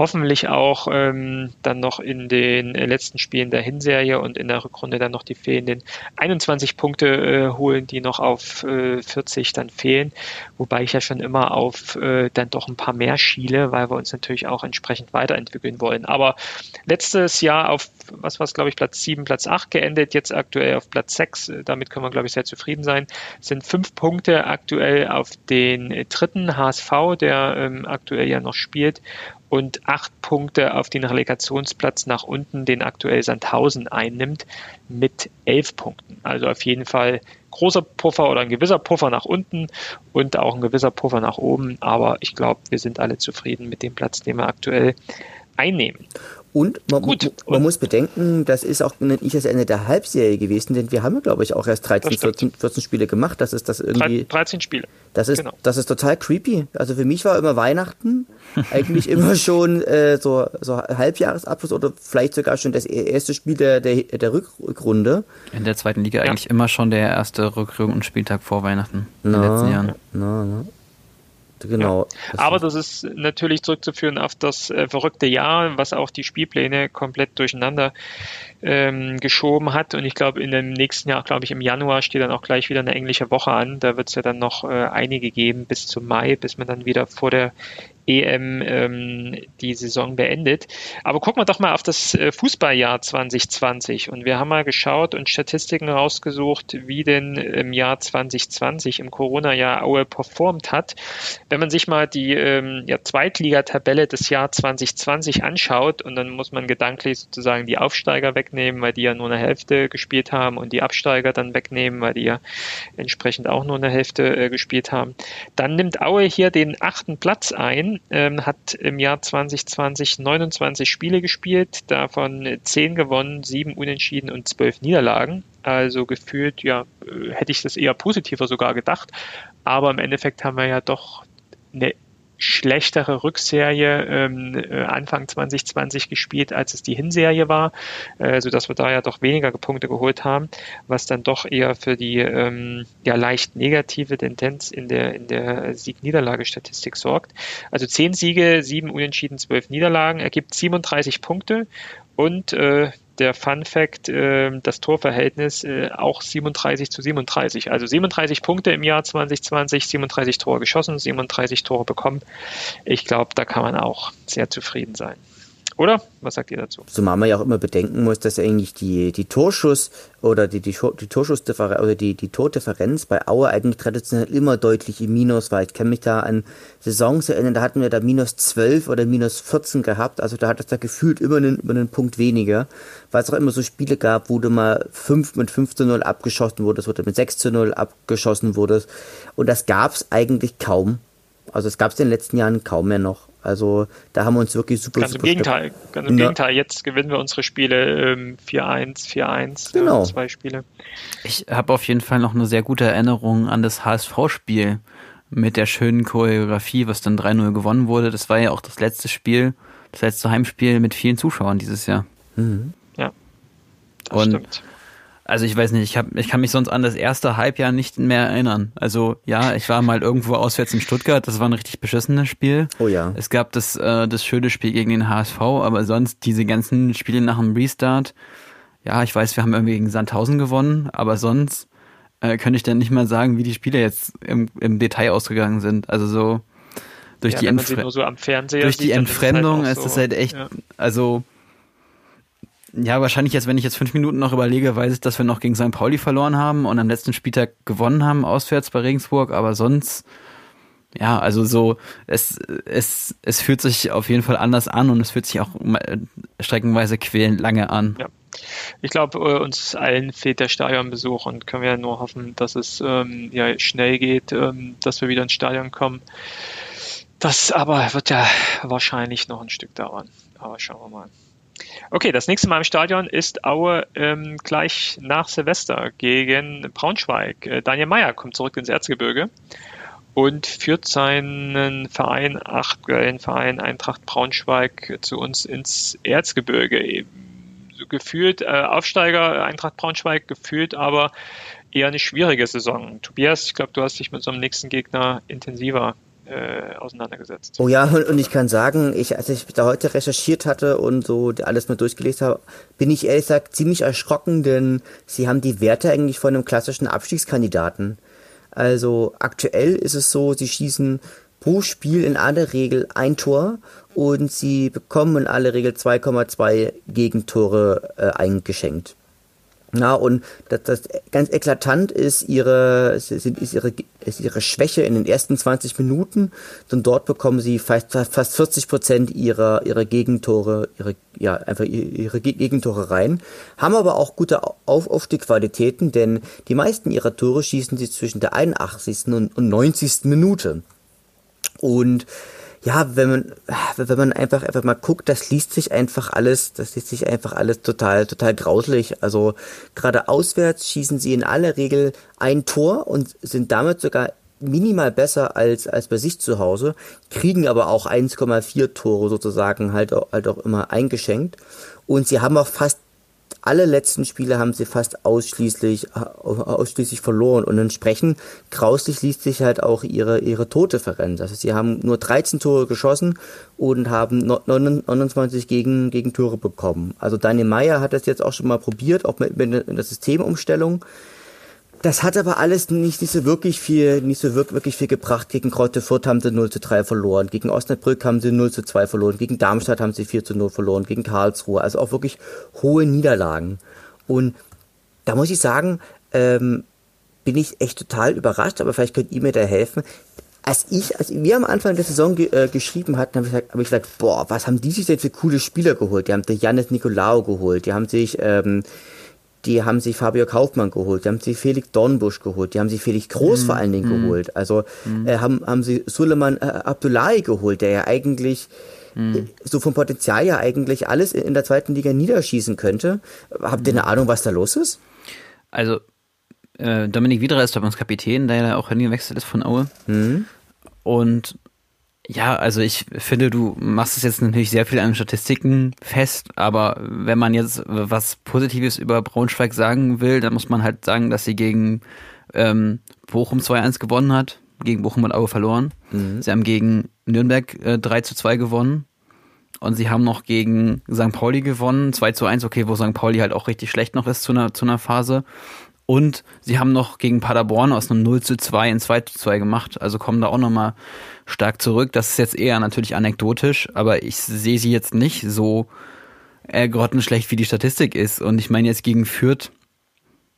hoffentlich auch ähm, dann noch in den äh, letzten Spielen der Hinserie und in der Rückrunde dann noch die fehlenden 21 Punkte äh, holen, die noch auf äh, 40 dann fehlen, wobei ich ja schon immer auf äh, dann doch ein paar mehr schiele, weil wir uns natürlich auch entsprechend weiterentwickeln wollen. Aber letztes Jahr auf, was war es, glaube ich, Platz 7, Platz 8 geendet, jetzt aktuell auf Platz 6, damit können wir, glaube ich, sehr zufrieden sein, sind fünf Punkte aktuell auf den dritten HSV, der ähm, aktuell ja noch spielt und acht Punkte auf den Relegationsplatz nach unten, den aktuell Sandhausen einnimmt, mit elf Punkten. Also auf jeden Fall großer Puffer oder ein gewisser Puffer nach unten und auch ein gewisser Puffer nach oben. Aber ich glaube, wir sind alle zufrieden mit dem Platz, den wir aktuell einnehmen. Und man, Gut. man und muss bedenken, das ist auch nicht das Ende der Halbserie gewesen, denn wir haben ja, glaube ich, auch erst 13, 14, 14, Spiele gemacht. Das ist das irgendwie. 13 Spiele. Das ist, genau. das ist total creepy. Also für mich war immer Weihnachten eigentlich immer schon äh, so, so Halbjahresabschluss oder vielleicht sogar schon das erste Spiel der, der, der Rückrunde. In der zweiten Liga ja. eigentlich immer schon der erste Rückrundenspieltag vor Weihnachten in den letzten Jahren. Na, na. Genau. Ja. Aber das ist natürlich zurückzuführen auf das äh, verrückte Jahr, was auch die Spielpläne komplett durcheinander ähm, geschoben hat. Und ich glaube, in dem nächsten Jahr, glaube ich, im Januar steht dann auch gleich wieder eine englische Woche an. Da wird es ja dann noch äh, einige geben bis zum Mai, bis man dann wieder vor der EM ähm, die Saison beendet. Aber gucken wir doch mal auf das äh, Fußballjahr 2020. Und wir haben mal geschaut und Statistiken rausgesucht, wie denn im Jahr 2020, im Corona-Jahr Aue performt hat. Wenn man sich mal die ähm, ja, Zweitligatabelle des Jahr 2020 anschaut und dann muss man gedanklich sozusagen die Aufsteiger wegnehmen, weil die ja nur eine Hälfte gespielt haben und die Absteiger dann wegnehmen, weil die ja entsprechend auch nur eine Hälfte äh, gespielt haben. Dann nimmt Aue hier den achten Platz ein, ähm, hat im Jahr 2020 29 Spiele gespielt, davon 10 gewonnen, 7 unentschieden und 12 Niederlagen. Also gefühlt, ja, äh, hätte ich das eher positiver sogar gedacht. Aber im Endeffekt haben wir ja doch eine schlechtere Rückserie ähm, äh, Anfang 2020 gespielt, als es die Hinserie war, äh, sodass wir da ja doch weniger Punkte geholt haben, was dann doch eher für die ähm, ja leicht negative Tendenz in der, in der Sieg-Niederlage-Statistik sorgt. Also zehn Siege, sieben Unentschieden, zwölf Niederlagen, ergibt 37 Punkte und äh, der Fun Fact, äh, das Torverhältnis äh, auch 37 zu 37. Also 37 Punkte im Jahr 2020, 37 Tore geschossen, 37 Tore bekommen. Ich glaube, da kann man auch sehr zufrieden sein. Oder? Was sagt ihr dazu? Zumal man ja auch immer bedenken muss, dass eigentlich die, die Torschuss oder die, die, die Torschussdifferenz oder die, die Tordifferenz bei Aue eigentlich traditionell immer deutlich im Minus war. Ich kann mich da an Saisons erinnern, da hatten wir da minus 12 oder minus 14 gehabt. Also da hat es da gefühlt immer einen, immer einen Punkt weniger. Weil es auch immer so Spiele gab, wo du mal 5 mit 5 zu 0 abgeschossen wurdest oder mit 6 zu 0 abgeschossen wurdest. Und das gab es eigentlich kaum. Also es gab es in den letzten Jahren kaum mehr noch. Also da haben wir uns wirklich super. Ganz super im Gegenteil. Ganz im ja. Gegenteil. Jetzt gewinnen wir unsere Spiele ähm, 4-1, 4-1. Genau. Ja, zwei Spiele. Ich habe auf jeden Fall noch eine sehr gute Erinnerung an das HSV-Spiel mit der schönen Choreografie, was dann 3-0 gewonnen wurde. Das war ja auch das letzte Spiel, das letzte Heimspiel mit vielen Zuschauern dieses Jahr. Mhm. Ja. Das Und stimmt also ich weiß nicht, ich, hab, ich kann mich sonst an das erste Halbjahr nicht mehr erinnern. Also ja, ich war mal irgendwo auswärts in Stuttgart, das war ein richtig beschissenes Spiel. Oh ja. Es gab das, äh, das schöne Spiel gegen den HSV, aber sonst diese ganzen Spiele nach dem Restart, ja, ich weiß, wir haben irgendwie gegen Sandhausen gewonnen, aber sonst äh, könnte ich dann nicht mal sagen, wie die Spiele jetzt im, im Detail ausgegangen sind. Also so durch ja, die, Entfre so durch die Entfremdung ist, halt ist das halt echt, ja. also ja, wahrscheinlich jetzt, wenn ich jetzt fünf Minuten noch überlege, weiß ich, dass wir noch gegen St. Pauli verloren haben und am letzten Spieltag gewonnen haben, auswärts bei Regensburg, aber sonst, ja, also so, es, es, es fühlt sich auf jeden Fall anders an und es fühlt sich auch streckenweise quälend lange an. Ja. Ich glaube, äh, uns allen fehlt der Stadionbesuch und können wir nur hoffen, dass es ähm, ja schnell geht, ähm, dass wir wieder ins Stadion kommen. Das aber wird ja wahrscheinlich noch ein Stück dauern. Aber schauen wir mal. Okay, das nächste Mal im Stadion ist Aue ähm, gleich nach Silvester gegen Braunschweig. Äh, Daniel Meyer kommt zurück ins Erzgebirge und führt seinen Verein, aktuellen Verein Eintracht Braunschweig zu uns ins Erzgebirge. Gefühlt äh, Aufsteiger Eintracht Braunschweig, gefühlt aber eher eine schwierige Saison. Tobias, ich glaube, du hast dich mit so einem nächsten Gegner intensiver äh, auseinandergesetzt. Oh ja, und, und, ich kann sagen, ich, als ich da heute recherchiert hatte und so alles mal durchgelesen habe, bin ich ehrlich gesagt ziemlich erschrocken, denn sie haben die Werte eigentlich von einem klassischen Abstiegskandidaten. Also aktuell ist es so, sie schießen pro Spiel in aller Regel ein Tor und sie bekommen in aller Regel 2,2 Gegentore äh, eingeschenkt. Ja, und das, das ganz eklatant ist ihre, sind, ist ihre, ist ihre Schwäche in den ersten 20 Minuten. Denn dort bekommen sie fast, fast 40 Prozent ihrer, ihrer Gegentore, ihre, ja, einfach ihre Gegentore rein. Haben aber auch gute Auf Aufstiegsqualitäten, denn die meisten ihrer Tore schießen sie zwischen der 81. und, und 90. Minute. Und ja, wenn man, wenn man einfach, einfach mal guckt, das liest sich einfach alles, das liest sich einfach alles total, total grauslich. Also gerade auswärts schießen sie in aller Regel ein Tor und sind damit sogar minimal besser als, als bei sich zu Hause, kriegen aber auch 1,4 Tore sozusagen halt halt auch immer eingeschenkt. Und sie haben auch fast alle letzten Spiele haben sie fast ausschließlich, ausschließlich verloren und entsprechend grauslich liest sich halt auch ihre, ihre Tordifferenz. Also sie haben nur 13 Tore geschossen und haben 29 gegen, gegen Tore bekommen. Also Daniel Meyer hat das jetzt auch schon mal probiert, auch mit, mit der Systemumstellung. Das hat aber alles nicht, nicht so wirklich viel, nicht so wirklich viel gebracht. Gegen Kräuter Fürth haben sie 0 zu 3 verloren. Gegen Osnabrück haben sie 0 zu 2 verloren. Gegen Darmstadt haben sie 4 zu 0 verloren. Gegen Karlsruhe. Also auch wirklich hohe Niederlagen. Und da muss ich sagen, ähm, bin ich echt total überrascht, aber vielleicht könnt ihr mir da helfen. Als ich, als wir am Anfang der Saison ge äh, geschrieben hatten, habe ich, hab ich gesagt, boah, was haben die sich denn für coole Spieler geholt? Die haben den Janis Nicolaou geholt, die haben sich, ähm, die haben sich Fabio Kaufmann geholt, die haben sich Felix Dornbusch geholt, die haben sich Felix Groß mm, vor allen Dingen mm, geholt. Also mm. äh, haben, haben sie Suleiman äh, Abdullahi geholt, der ja eigentlich äh, so vom Potenzial ja eigentlich alles in, der zweiten Liga niederschießen könnte. Habt ihr eine Ahnung, was da los ist? Also äh, Dominik Wiedera ist übrigens Kapitän, der ja auch hingewechselt ist von Aue. Mhm. Und ja, also ich finde, du machst es jetzt natürlich sehr viel an Statistiken fest, aber wenn man jetzt was Positives über Braunschweig sagen will, dann muss man halt sagen, dass sie gegen ähm, Bochum 2-1 gewonnen hat, gegen Bochum und Aue verloren. Mhm. Sie haben gegen Nürnberg äh, 3 zu 2 gewonnen. Und sie haben noch gegen St. Pauli gewonnen, 2 zu 1, okay, wo St. Pauli halt auch richtig schlecht noch ist zu einer, zu einer Phase. Und sie haben noch gegen Paderborn aus einem 0 zu 2 ein 2 zu 2 gemacht. Also kommen da auch nochmal stark zurück. Das ist jetzt eher natürlich anekdotisch, aber ich sehe sie jetzt nicht so äh, grottenschlecht, wie die Statistik ist. Und ich meine, jetzt gegen Fürth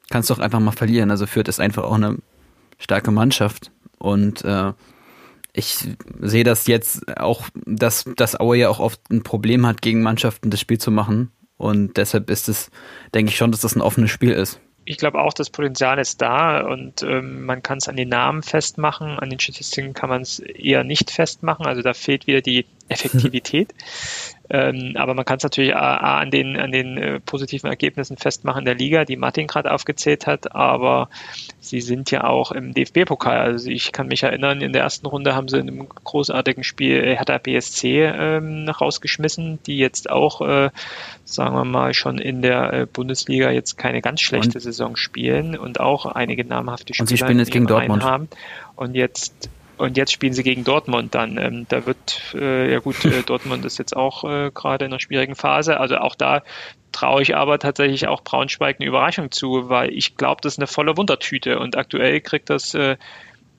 kannst du doch einfach mal verlieren. Also Fürth ist einfach auch eine starke Mannschaft. Und äh, ich sehe das jetzt auch, dass, dass Aue ja auch oft ein Problem hat, gegen Mannschaften das Spiel zu machen. Und deshalb ist es, denke ich schon, dass das ein offenes Spiel ist ich glaube auch, das Potenzial ist da und ähm, man kann es an den Namen festmachen, an den Statistiken kann man es eher nicht festmachen. Also da fehlt wieder die Effektivität. Ähm, aber man kann es natürlich A, an den, an den äh, positiven Ergebnissen festmachen der Liga, die Martin gerade aufgezählt hat, aber sie sind ja auch im DFB-Pokal. Also ich kann mich erinnern, in der ersten Runde haben sie in einem großartigen Spiel Hertha BSC ähm, rausgeschmissen, die jetzt auch, äh, sagen wir mal, schon in der äh, Bundesliga jetzt keine ganz schlechte und, Saison spielen und auch einige namhafte Spieler und sie spielen jetzt gegen Dortmund. haben. Und jetzt und jetzt spielen sie gegen Dortmund dann. Ähm, da wird, äh, ja gut, äh, Dortmund ist jetzt auch äh, gerade in einer schwierigen Phase. Also auch da traue ich aber tatsächlich auch Braunschweig eine Überraschung zu, weil ich glaube, das ist eine volle Wundertüte. Und aktuell kriegt das äh,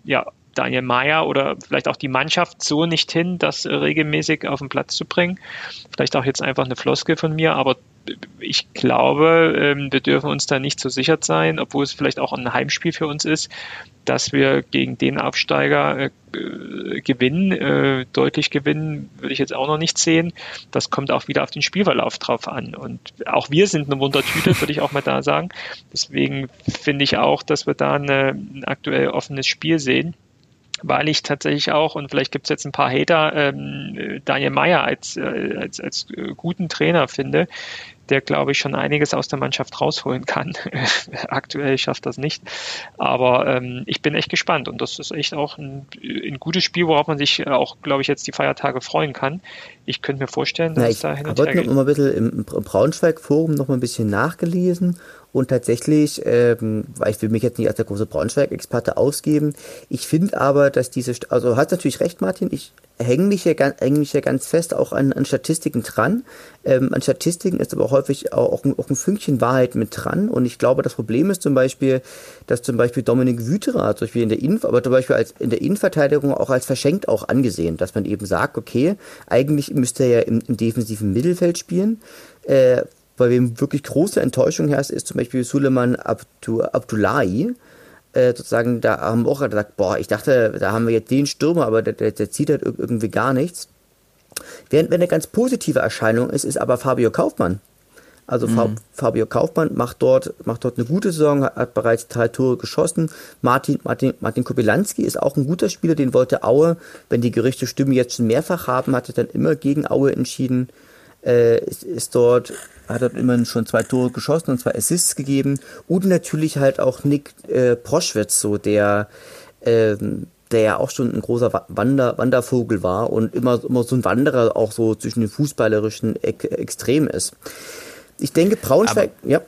ja Daniel Mayer oder vielleicht auch die Mannschaft so nicht hin, das regelmäßig auf den Platz zu bringen. Vielleicht auch jetzt einfach eine Floskel von mir, aber ich glaube, ähm, wir dürfen uns da nicht so sicher sein, obwohl es vielleicht auch ein Heimspiel für uns ist, dass wir gegen den Absteiger äh, gewinnen, äh, deutlich gewinnen, würde ich jetzt auch noch nicht sehen. Das kommt auch wieder auf den Spielverlauf drauf an. Und auch wir sind eine Wundertüte, würde ich auch mal da sagen. Deswegen finde ich auch, dass wir da eine, ein aktuell offenes Spiel sehen weil ich tatsächlich auch, und vielleicht gibt es jetzt ein paar Hater, ähm, Daniel Meyer als, äh, als, als guten Trainer finde, der, glaube ich, schon einiges aus der Mannschaft rausholen kann. Aktuell schafft das nicht. Aber ähm, ich bin echt gespannt und das ist echt auch ein, ein gutes Spiel, worauf man sich auch, glaube ich, jetzt die Feiertage freuen kann. Ich könnte mir vorstellen, dass Na, es da hin und her. Ich habe noch mal ein bisschen im Braunschweig-Forum noch mal ein bisschen nachgelesen und tatsächlich, ähm, weil ich will mich jetzt nicht als der große Braunschweig-Experte ausgeben, ich finde aber, dass diese, also hast natürlich recht, Martin, ich hänge mich, ja, häng mich ja ganz fest auch an, an Statistiken dran. Ähm, an Statistiken ist aber häufig auch, auch, ein, auch ein Fünkchen Wahrheit mit dran. Und ich glaube, das Problem ist zum Beispiel, dass zum Beispiel Dominik Wüterer, zum Beispiel in der Inf, aber zum Beispiel als, in der Innenverteidigung auch als verschenkt auch angesehen, dass man eben sagt, okay, eigentlich müsste er ja im, im defensiven Mittelfeld spielen. Äh, bei wem wirklich große Enttäuschung herrscht, ist zum Beispiel Suleiman Abdu Abdullahi. Äh, sozusagen, da haben wir auch gesagt, boah, ich dachte, da haben wir jetzt den Stürmer, aber der, der, der zieht halt irgendwie gar nichts. Während wenn eine ganz positive Erscheinung ist, ist aber Fabio Kaufmann. Also mhm. Fabio Kaufmann macht dort, macht dort eine gute Saison, hat, bereits drei Tore geschossen. Martin, Martin, Martin Kobylanski ist auch ein guter Spieler, den wollte Aue, wenn die Gerüchte stimmen, jetzt schon mehrfach haben, hat er dann immer gegen Aue entschieden äh, ist, ist dort, hat dort immerhin schon zwei Tore geschossen und zwei Assists gegeben. Und natürlich halt auch Nick äh, Proschwitz, so der, ähm, der ja auch schon ein großer Wander, Wandervogel war und immer, immer so ein Wanderer auch so zwischen den fußballerischen Ek Extremen ist. Ich denke, Braunschweig, Aber ja.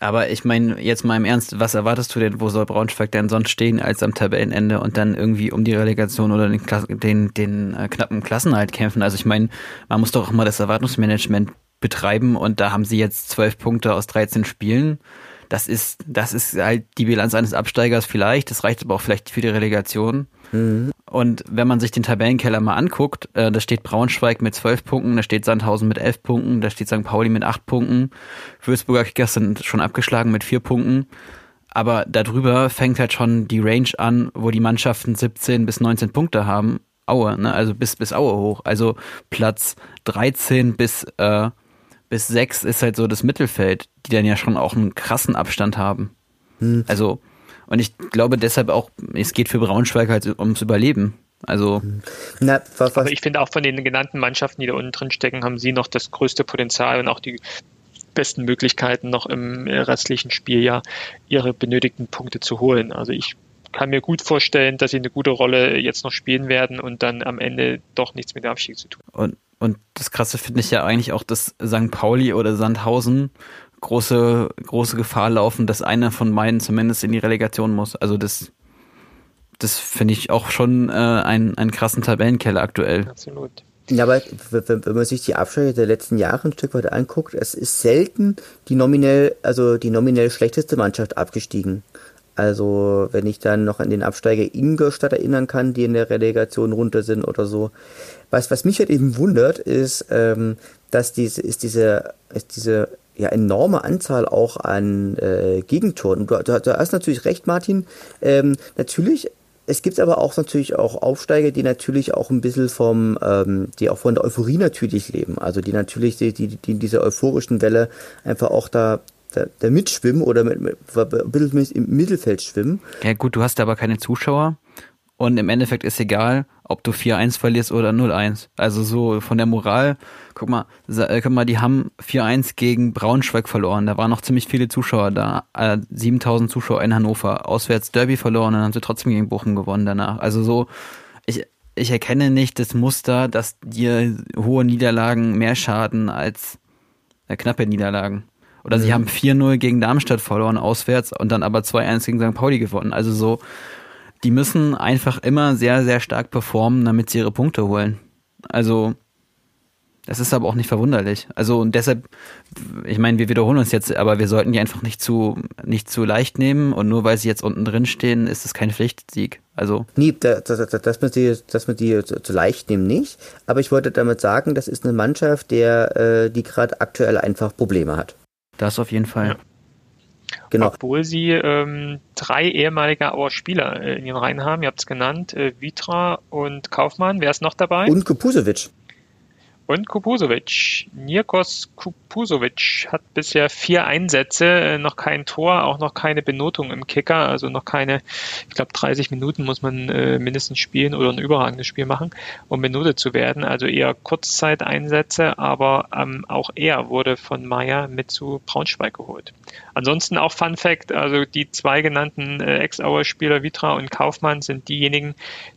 Aber ich meine, jetzt mal im Ernst, was erwartest du denn, wo soll Braunschweig denn sonst stehen als am Tabellenende und dann irgendwie um die Relegation oder den, den, den äh, knappen Klassenhalt kämpfen? Also ich meine, man muss doch auch mal das Erwartungsmanagement betreiben und da haben sie jetzt zwölf Punkte aus 13 Spielen. das ist, das ist halt die Bilanz eines Absteigers vielleicht, das reicht aber auch vielleicht für die Relegation. Mhm. Und wenn man sich den Tabellenkeller mal anguckt, äh, da steht Braunschweig mit zwölf Punkten, da steht Sandhausen mit elf Punkten, da steht St. Pauli mit acht Punkten, Würzburger Kickers sind schon abgeschlagen mit vier Punkten. Aber darüber fängt halt schon die Range an, wo die Mannschaften 17 bis 19 Punkte haben. Aue, ne? Also bis, bis Aue hoch. Also Platz 13 bis, äh, bis 6 ist halt so das Mittelfeld, die dann ja schon auch einen krassen Abstand haben. Hm. Also, und ich glaube deshalb auch, es geht für Braunschweig halt ums Überleben. Also. Na, was, was? Aber ich finde auch von den genannten Mannschaften, die da unten drin stecken, haben sie noch das größte Potenzial und auch die besten Möglichkeiten, noch im restlichen Spieljahr ihre benötigten Punkte zu holen. Also ich kann mir gut vorstellen, dass sie eine gute Rolle jetzt noch spielen werden und dann am Ende doch nichts mit dem Abstieg zu tun. Und, und das Krasse finde ich ja eigentlich auch, dass St. Pauli oder Sandhausen große, große Gefahr laufen, dass einer von beiden zumindest in die Relegation muss. Also das, das finde ich auch schon äh, einen, einen krassen Tabellenkeller aktuell. Absolut. Ja, aber wenn man sich die Abschläge der letzten Jahre ein Stück weit anguckt, es ist selten die nominell, also die nominell schlechteste Mannschaft abgestiegen. Also wenn ich dann noch an den Absteiger Ingolstadt erinnern kann, die in der Relegation runter sind oder so. Was, was mich halt eben wundert, ist, ähm, dass diese, ist diese, ist diese ja, enorme Anzahl auch an äh, Gegentoren. Du, du, du hast natürlich recht, Martin. Ähm, natürlich es gibt aber auch natürlich auch Aufsteiger, die natürlich auch ein bisschen vom, ähm, die auch von der Euphorie natürlich leben. Also die natürlich die, die, die in dieser euphorischen Welle einfach auch da da, da mitschwimmen oder mit, mit, bisschen im Mittelfeld schwimmen. Ja gut, du hast aber keine Zuschauer und im Endeffekt ist egal, ob du 4-1 verlierst oder 0-1. Also so von der Moral, guck mal, äh, guck mal, die haben 4-1 gegen Braunschweig verloren. Da waren noch ziemlich viele Zuschauer da. 7000 äh, Zuschauer in Hannover. Auswärts Derby verloren, dann haben sie trotzdem gegen Bochum gewonnen danach. Also so, ich, ich erkenne nicht das Muster, dass dir hohe Niederlagen mehr schaden als äh, knappe Niederlagen. Oder sie haben 4-0 gegen Darmstadt verloren auswärts und dann aber 2-1 gegen St. Pauli gewonnen. Also so, die müssen einfach immer sehr, sehr stark performen, damit sie ihre Punkte holen. Also, das ist aber auch nicht verwunderlich. Also und deshalb, ich meine, wir wiederholen uns jetzt, aber wir sollten die einfach nicht zu nicht zu leicht nehmen und nur weil sie jetzt unten drin stehen, ist es kein Pflichtsieg. Also nee, dass, dass, dass man die, dass man die zu, zu, leicht nehmen nicht. Aber ich wollte damit sagen, das ist eine Mannschaft, der äh, die gerade aktuell einfach Probleme hat. Das auf jeden Fall. Ja. Genau. Obwohl sie ähm, drei ehemalige Auer Spieler äh, in ihren Reihen haben. Ihr habt es genannt, äh, Vitra und Kaufmann. Wer ist noch dabei? Und Kupusevic. Und Kupusovic. Nirkos Kupusovic hat bisher vier Einsätze, äh, noch kein Tor, auch noch keine Benotung im Kicker, also noch keine, ich glaube 30 Minuten muss man äh, mindestens spielen oder ein überragendes Spiel machen, um benotet zu werden. Also eher Kurzzeiteinsätze, aber ähm, auch er wurde von Meier mit zu Braunschweig geholt. Ansonsten auch Fun Fact, also die zwei genannten äh, Ex-Auer-Spieler Vitra und Kaufmann sind diejenigen,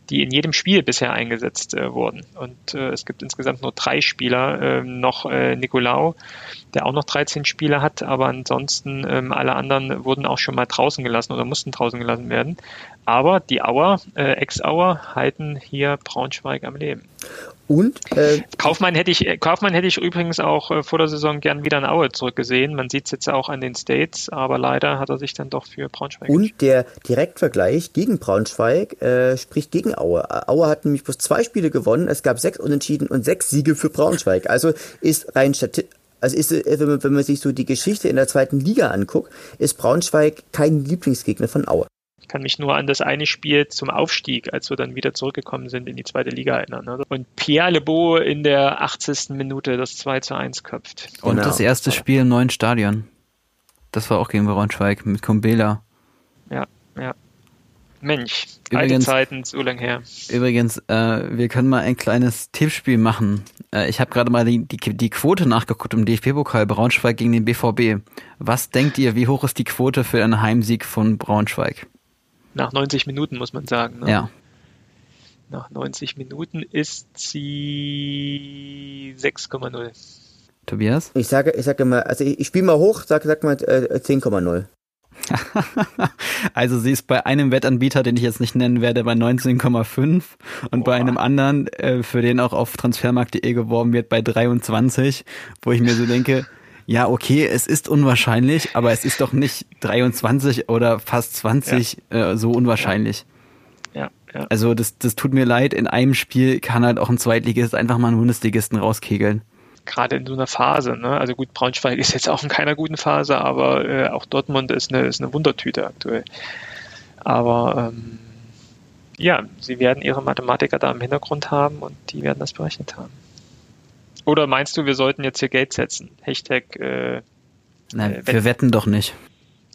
die in jedem Spiel bisher eingesetzt äh, wurden. Und äh, es gibt insgesamt nur drei Spieler, äh, noch äh, Nicolau, der auch noch 13 Spiele hat, aber ansonsten ähm, alle anderen wurden auch schon mal draußen gelassen oder mussten draußen gelassen werden. Aber die Auer, äh, Ex-Auer, halten hier Braunschweig am Leben. Und äh, Kaufmann hätte ich Kaufmann hätte ich übrigens auch äh, vor der Saison gern wieder in Aue zurückgesehen. Man sieht es jetzt auch an den States, aber leider hat er sich dann doch für Braunschweig. Und der Direktvergleich gegen Braunschweig äh, spricht gegen Aue. Aue hat nämlich bloß zwei Spiele gewonnen. Es gab sechs Unentschieden und sechs Siege für Braunschweig. Also ist rein statistisch also ist, äh, wenn man, wenn man sich so die Geschichte in der zweiten Liga anguckt, ist Braunschweig kein Lieblingsgegner von Aue. Ich kann mich nur an das eine Spiel zum Aufstieg, als wir dann wieder zurückgekommen sind in die zweite Liga erinnern. Und Pierre Lebeau in der 80. Minute das 2 zu 1 köpft. Und genau. das erste Spiel im neuen Stadion. Das war auch gegen Braunschweig mit Kumbela. Ja, ja. Mensch, übrigens, alte Zeiten, so lang her. Übrigens, äh, wir können mal ein kleines Tippspiel machen. Äh, ich habe gerade mal die, die, die Quote nachgeguckt im DFB-Pokal Braunschweig gegen den BVB. Was denkt ihr, wie hoch ist die Quote für einen Heimsieg von Braunschweig? Nach 90 Minuten muss man sagen. Ne? Ja. Nach 90 Minuten ist sie 6,0. Tobias? Ich sage, ich sage mal, also ich, ich spiele mal hoch, sag, sag mal äh, 10,0. also sie ist bei einem Wettanbieter, den ich jetzt nicht nennen werde, bei 19,5 und Boah. bei einem anderen, äh, für den auch auf transfermarkt.de geworben wird, bei 23, wo ich mir so denke, Ja, okay, es ist unwahrscheinlich, aber es ist doch nicht 23 oder fast 20 ja. äh, so unwahrscheinlich. Ja. ja. Also das, das tut mir leid, in einem Spiel kann halt auch ein Zweitligist einfach mal einen Bundesligisten rauskegeln. Gerade in so einer Phase, ne? Also gut, Braunschweig ist jetzt auch in keiner guten Phase, aber äh, auch Dortmund ist eine, ist eine Wundertüte aktuell. Aber ähm, ja, sie werden ihre Mathematiker da im Hintergrund haben und die werden das berechnet haben. Oder meinst du, wir sollten jetzt hier Geld setzen? Hashtag. Äh, Nein, äh, wir wetten doch nicht.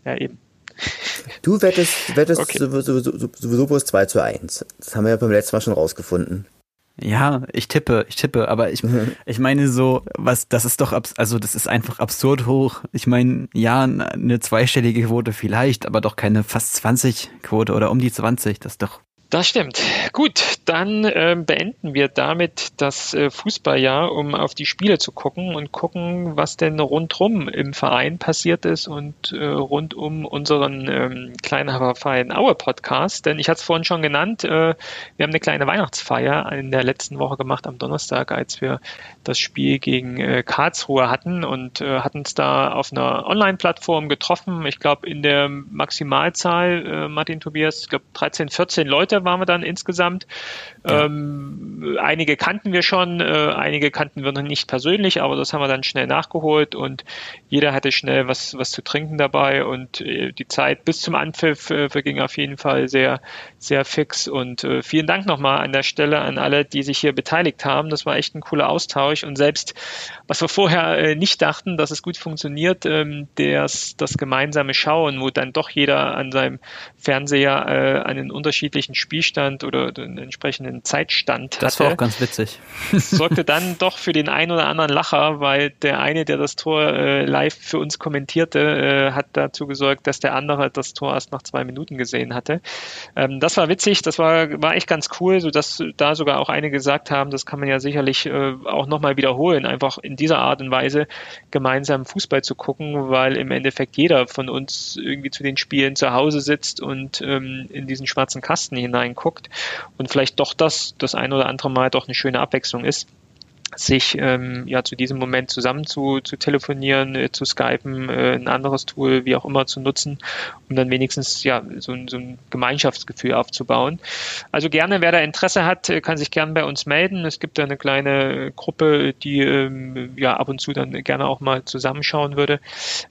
Ja, eben. Du wettest, wettest okay. sowieso, sowieso bloß 2 zu 1. Das haben wir ja beim letzten Mal schon rausgefunden. Ja, ich tippe, ich tippe, aber ich, ich meine so, was, das ist doch, also das ist einfach absurd hoch. Ich meine, ja, eine zweistellige Quote vielleicht, aber doch keine fast 20 Quote oder um die 20, das ist doch das stimmt. Gut, dann äh, beenden wir damit das äh, Fußballjahr, um auf die Spiele zu gucken und gucken, was denn rundrum im Verein passiert ist und äh, rund um unseren ähm, kleinen Verein Aue Podcast. Denn ich hatte es vorhin schon genannt, äh, wir haben eine kleine Weihnachtsfeier in der letzten Woche gemacht am Donnerstag, als wir das Spiel gegen äh, Karlsruhe hatten und äh, hatten es da auf einer Online-Plattform getroffen. Ich glaube, in der Maximalzahl, Martin Tobias, ich glaube 13, 14 Leute waren wir dann insgesamt. Ja. Ähm, einige kannten wir schon, äh, einige kannten wir noch nicht persönlich, aber das haben wir dann schnell nachgeholt und jeder hatte schnell was, was zu trinken dabei und äh, die Zeit bis zum Anpfiff äh, verging auf jeden Fall sehr, sehr fix und äh, vielen Dank nochmal an der Stelle an alle, die sich hier beteiligt haben. Das war echt ein cooler Austausch und selbst, was wir vorher äh, nicht dachten, dass es gut funktioniert, ähm, das, das gemeinsame Schauen, wo dann doch jeder an seinem Fernseher äh, einen unterschiedlichen Spielstand oder den entsprechenden Zeitstand das hatte. Das war auch ganz witzig. Das sorgte dann doch für den einen oder anderen Lacher, weil der eine, der das Tor äh, live für uns kommentierte, äh, hat dazu gesorgt, dass der andere das Tor erst nach zwei Minuten gesehen hatte. Ähm, das war witzig, das war, war echt ganz cool, sodass da sogar auch einige gesagt haben, das kann man ja sicherlich äh, auch nochmal wiederholen, einfach in dieser Art und Weise gemeinsam Fußball zu gucken, weil im Endeffekt jeder von uns irgendwie zu den Spielen zu Hause sitzt und ähm, in diesen schwarzen Kasten hineinguckt und vielleicht doch das das ein oder andere Mal doch eine schöne Abwechslung ist sich ähm, ja zu diesem Moment zusammen zu, zu telefonieren, äh, zu skypen, äh, ein anderes Tool, wie auch immer zu nutzen, um dann wenigstens ja so, so ein Gemeinschaftsgefühl aufzubauen. Also gerne, wer da Interesse hat, äh, kann sich gerne bei uns melden. Es gibt da eine kleine Gruppe, die ähm, ja ab und zu dann gerne auch mal zusammenschauen würde.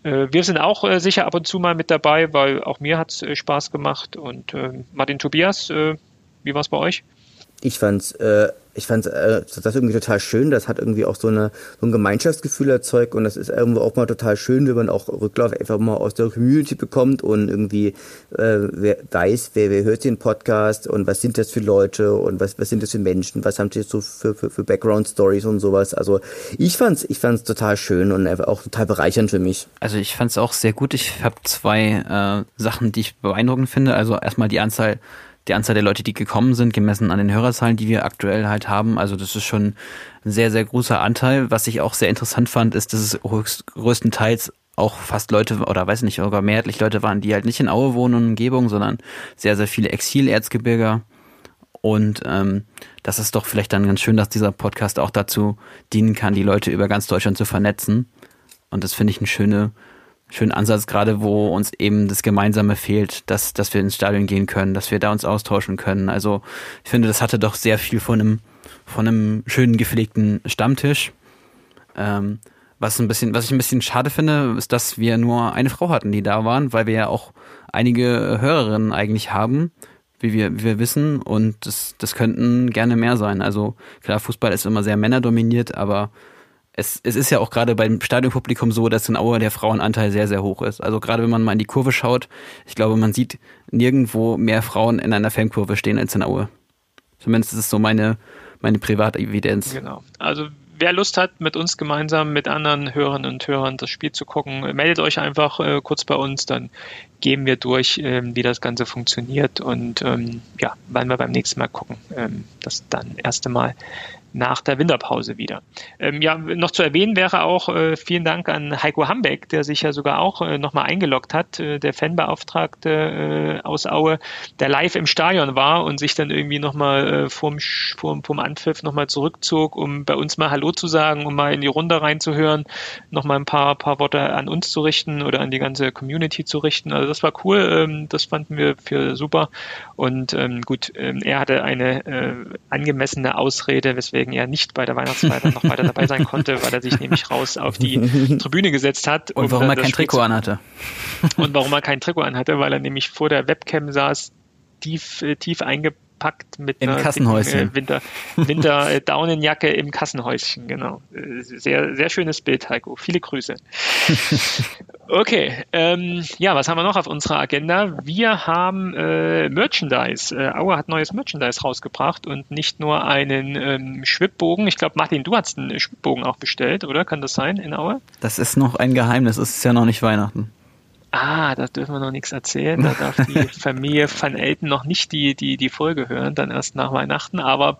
Äh, wir sind auch äh, sicher ab und zu mal mit dabei, weil auch mir hat es äh, Spaß gemacht. Und äh, Martin Tobias, äh, wie war es bei euch? Ich fand's äh, ich fand äh, das irgendwie total schön. Das hat irgendwie auch so, eine, so ein Gemeinschaftsgefühl erzeugt und das ist irgendwo auch mal total schön, wenn man auch Rücklauf einfach mal aus der Community bekommt und irgendwie äh, wer weiß, wer, wer hört den Podcast und was sind das für Leute und was, was sind das für Menschen, was haben die so für, für, für Background-Stories und sowas. Also ich fand's, ich fand's total schön und einfach auch total bereichernd für mich. Also ich fand's auch sehr gut. Ich habe zwei äh, Sachen, die ich beeindruckend finde. Also erstmal die Anzahl die Anzahl der Leute, die gekommen sind, gemessen an den Hörerzahlen, die wir aktuell halt haben. Also das ist schon ein sehr, sehr großer Anteil. Was ich auch sehr interessant fand, ist, dass es höchst, größtenteils auch fast Leute oder weiß nicht, sogar mehrheitlich Leute waren, die halt nicht in Aue wohnen und Umgebung, sondern sehr, sehr viele Exilerzgebirger. Und ähm, das ist doch vielleicht dann ganz schön, dass dieser Podcast auch dazu dienen kann, die Leute über ganz Deutschland zu vernetzen. Und das finde ich eine schöne, schönen Ansatz, gerade wo uns eben das Gemeinsame fehlt, dass, dass wir ins Stadion gehen können, dass wir da uns austauschen können. Also ich finde, das hatte doch sehr viel von einem, von einem schönen gepflegten Stammtisch. Ähm, was ein bisschen, was ich ein bisschen schade finde, ist, dass wir nur eine Frau hatten, die da waren, weil wir ja auch einige Hörerinnen eigentlich haben, wie wir, wie wir wissen, und das, das könnten gerne mehr sein. Also klar, Fußball ist immer sehr männerdominiert, aber es, es ist ja auch gerade beim Stadionpublikum so, dass in Aue der Frauenanteil sehr, sehr hoch ist. Also gerade wenn man mal in die Kurve schaut, ich glaube, man sieht nirgendwo mehr Frauen in einer Fankurve stehen als in Aue. Zumindest ist es so meine, meine private Evidenz. Genau. Also wer Lust hat, mit uns gemeinsam, mit anderen Hörerinnen und Hörern das Spiel zu gucken, meldet euch einfach äh, kurz bei uns, dann gehen wir durch, ähm, wie das Ganze funktioniert und ähm, ja, wann wir beim nächsten Mal gucken. Ähm, das dann erste Mal nach der Winterpause wieder. Ähm, ja, noch zu erwähnen wäre auch äh, vielen Dank an Heiko Hambeck, der sich ja sogar auch äh, nochmal eingeloggt hat, äh, der Fanbeauftragte äh, aus Aue, der live im Stadion war und sich dann irgendwie nochmal äh, vorm, vorm, vorm Anpfiff nochmal zurückzog, um bei uns mal Hallo zu sagen, um mal in die Runde reinzuhören, nochmal ein paar, paar Worte an uns zu richten oder an die ganze Community zu richten. Also das war cool, ähm, das fanden wir für super. Und ähm, gut, ähm, er hatte eine äh, angemessene Ausrede, weswegen weswegen er nicht bei der Weihnachtsfeier noch weiter dabei sein konnte, weil er sich nämlich raus auf die Tribüne gesetzt hat. Und um warum er kein Trikot anhatte. Und warum er kein Trikot anhatte, weil er nämlich vor der Webcam saß, tief, äh, tief eingepackt gepackt mit Im einer Kassenhäuschen. Dicken, Winter, Winter äh, Daunenjacke im Kassenhäuschen, genau. Sehr, sehr schönes Bild, Heiko. Viele Grüße. Okay, ähm, ja, was haben wir noch auf unserer Agenda? Wir haben äh, Merchandise. Äh, Aue hat neues Merchandise rausgebracht und nicht nur einen ähm, Schwibbogen. Ich glaube, Martin, du hast einen Schwibbogen auch bestellt, oder? Kann das sein in Aue? Das ist noch ein Geheimnis. Es ist ja noch nicht Weihnachten. Ah, da dürfen wir noch nichts erzählen. Da darf die Familie Van Elten noch nicht die, die, die Folge hören, dann erst nach Weihnachten. Aber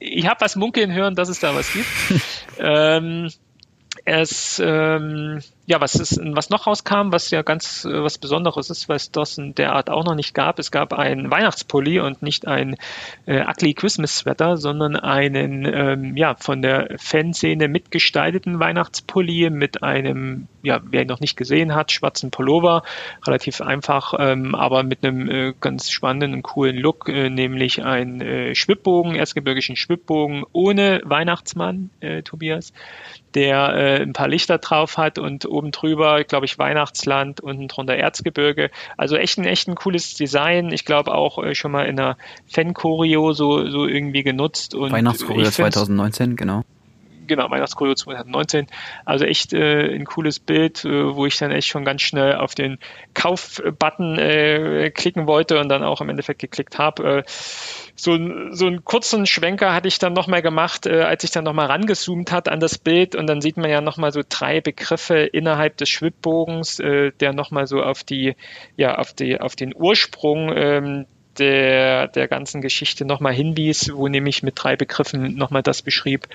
ich habe was munkeln hören, dass es da was gibt. ähm, es ähm, ja, was ist, was noch rauskam, was ja ganz äh, was Besonderes ist, es das in der auch noch nicht gab. Es gab einen Weihnachtspulli und nicht ein äh, ugly Christmas Sweater, sondern einen ähm, ja von der Fanszene mitgestalteten Weihnachtspulli mit einem ja, wer ihn noch nicht gesehen hat, schwarzen Pullover, relativ einfach, ähm, aber mit einem äh, ganz spannenden und coolen Look, äh, nämlich ein äh, Schwibbogen, erzgebirgischen Schwibbogen ohne Weihnachtsmann, äh, Tobias, der äh, ein paar Lichter drauf hat und oben drüber, glaube ich, Weihnachtsland, unten drunter Erzgebirge. Also echt ein, echt ein cooles Design. Ich glaube auch äh, schon mal in einer Fan-Choreo so, so irgendwie genutzt. Weihnachtschoreo 2019, genau genau, Weihnachtschoreo 2019. Also echt äh, ein cooles Bild, äh, wo ich dann echt schon ganz schnell auf den Kauf-Button äh, klicken wollte und dann auch im Endeffekt geklickt habe. Äh, so, so einen kurzen Schwenker hatte ich dann nochmal gemacht, äh, als ich dann nochmal rangezoomt hat an das Bild und dann sieht man ja nochmal so drei Begriffe innerhalb des Schwibbogens, äh, der nochmal so auf die, ja, auf die, auf den Ursprung ähm, der, der ganzen Geschichte nochmal hinwies, wo nämlich mit drei Begriffen nochmal das beschrieb,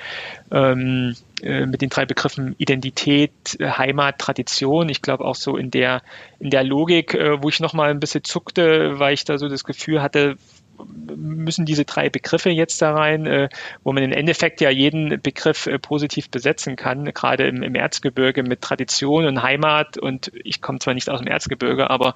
ähm, äh, mit den drei Begriffen Identität, Heimat, Tradition. Ich glaube auch so in der, in der Logik, äh, wo ich nochmal ein bisschen zuckte, weil ich da so das Gefühl hatte, müssen diese drei Begriffe jetzt da rein, äh, wo man im Endeffekt ja jeden Begriff äh, positiv besetzen kann, gerade im, im, Erzgebirge mit Tradition und Heimat. Und ich komme zwar nicht aus dem Erzgebirge, aber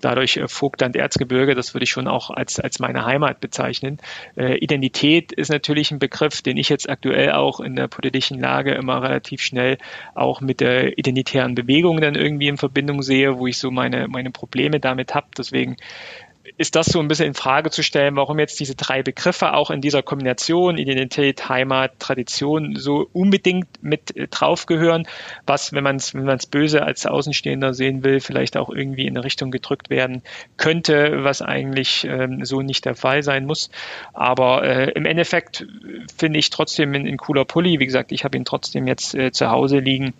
dadurch äh, Vogtland Erzgebirge, das würde ich schon auch als, als meine Heimat bezeichnen. Äh, Identität ist natürlich ein Begriff, den ich jetzt aktuell auch in der politischen Lage immer relativ schnell auch mit der identitären Bewegung dann irgendwie in Verbindung sehe, wo ich so meine, meine Probleme damit habe. Deswegen ist das so ein bisschen in Frage zu stellen, warum jetzt diese drei Begriffe auch in dieser Kombination Identität, Heimat, Tradition so unbedingt mit äh, draufgehören, was, wenn man es wenn man's böse als Außenstehender sehen will, vielleicht auch irgendwie in eine Richtung gedrückt werden könnte, was eigentlich ähm, so nicht der Fall sein muss. Aber äh, im Endeffekt finde ich trotzdem ein, ein, cooler Pulli. Wie gesagt, ich habe ihn trotzdem jetzt äh, zu Hause liegen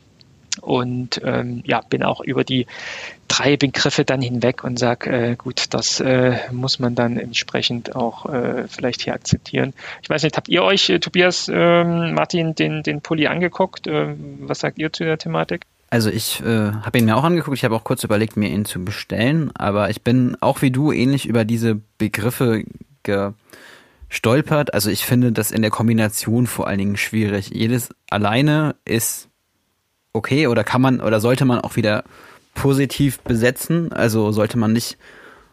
und ähm, ja, bin auch über die drei Begriffe dann hinweg und sage, äh, gut, das äh, muss man dann entsprechend auch äh, vielleicht hier akzeptieren. Ich weiß nicht, habt ihr euch, äh, Tobias, ähm, Martin, den, den Pulli angeguckt? Äh, was sagt ihr zu der Thematik? Also ich äh, habe ihn mir auch angeguckt, ich habe auch kurz überlegt, mir ihn zu bestellen, aber ich bin auch wie du ähnlich über diese Begriffe gestolpert. Also ich finde das in der Kombination vor allen Dingen schwierig. Jedes alleine ist okay oder kann man oder sollte man auch wieder positiv besetzen, also sollte man nicht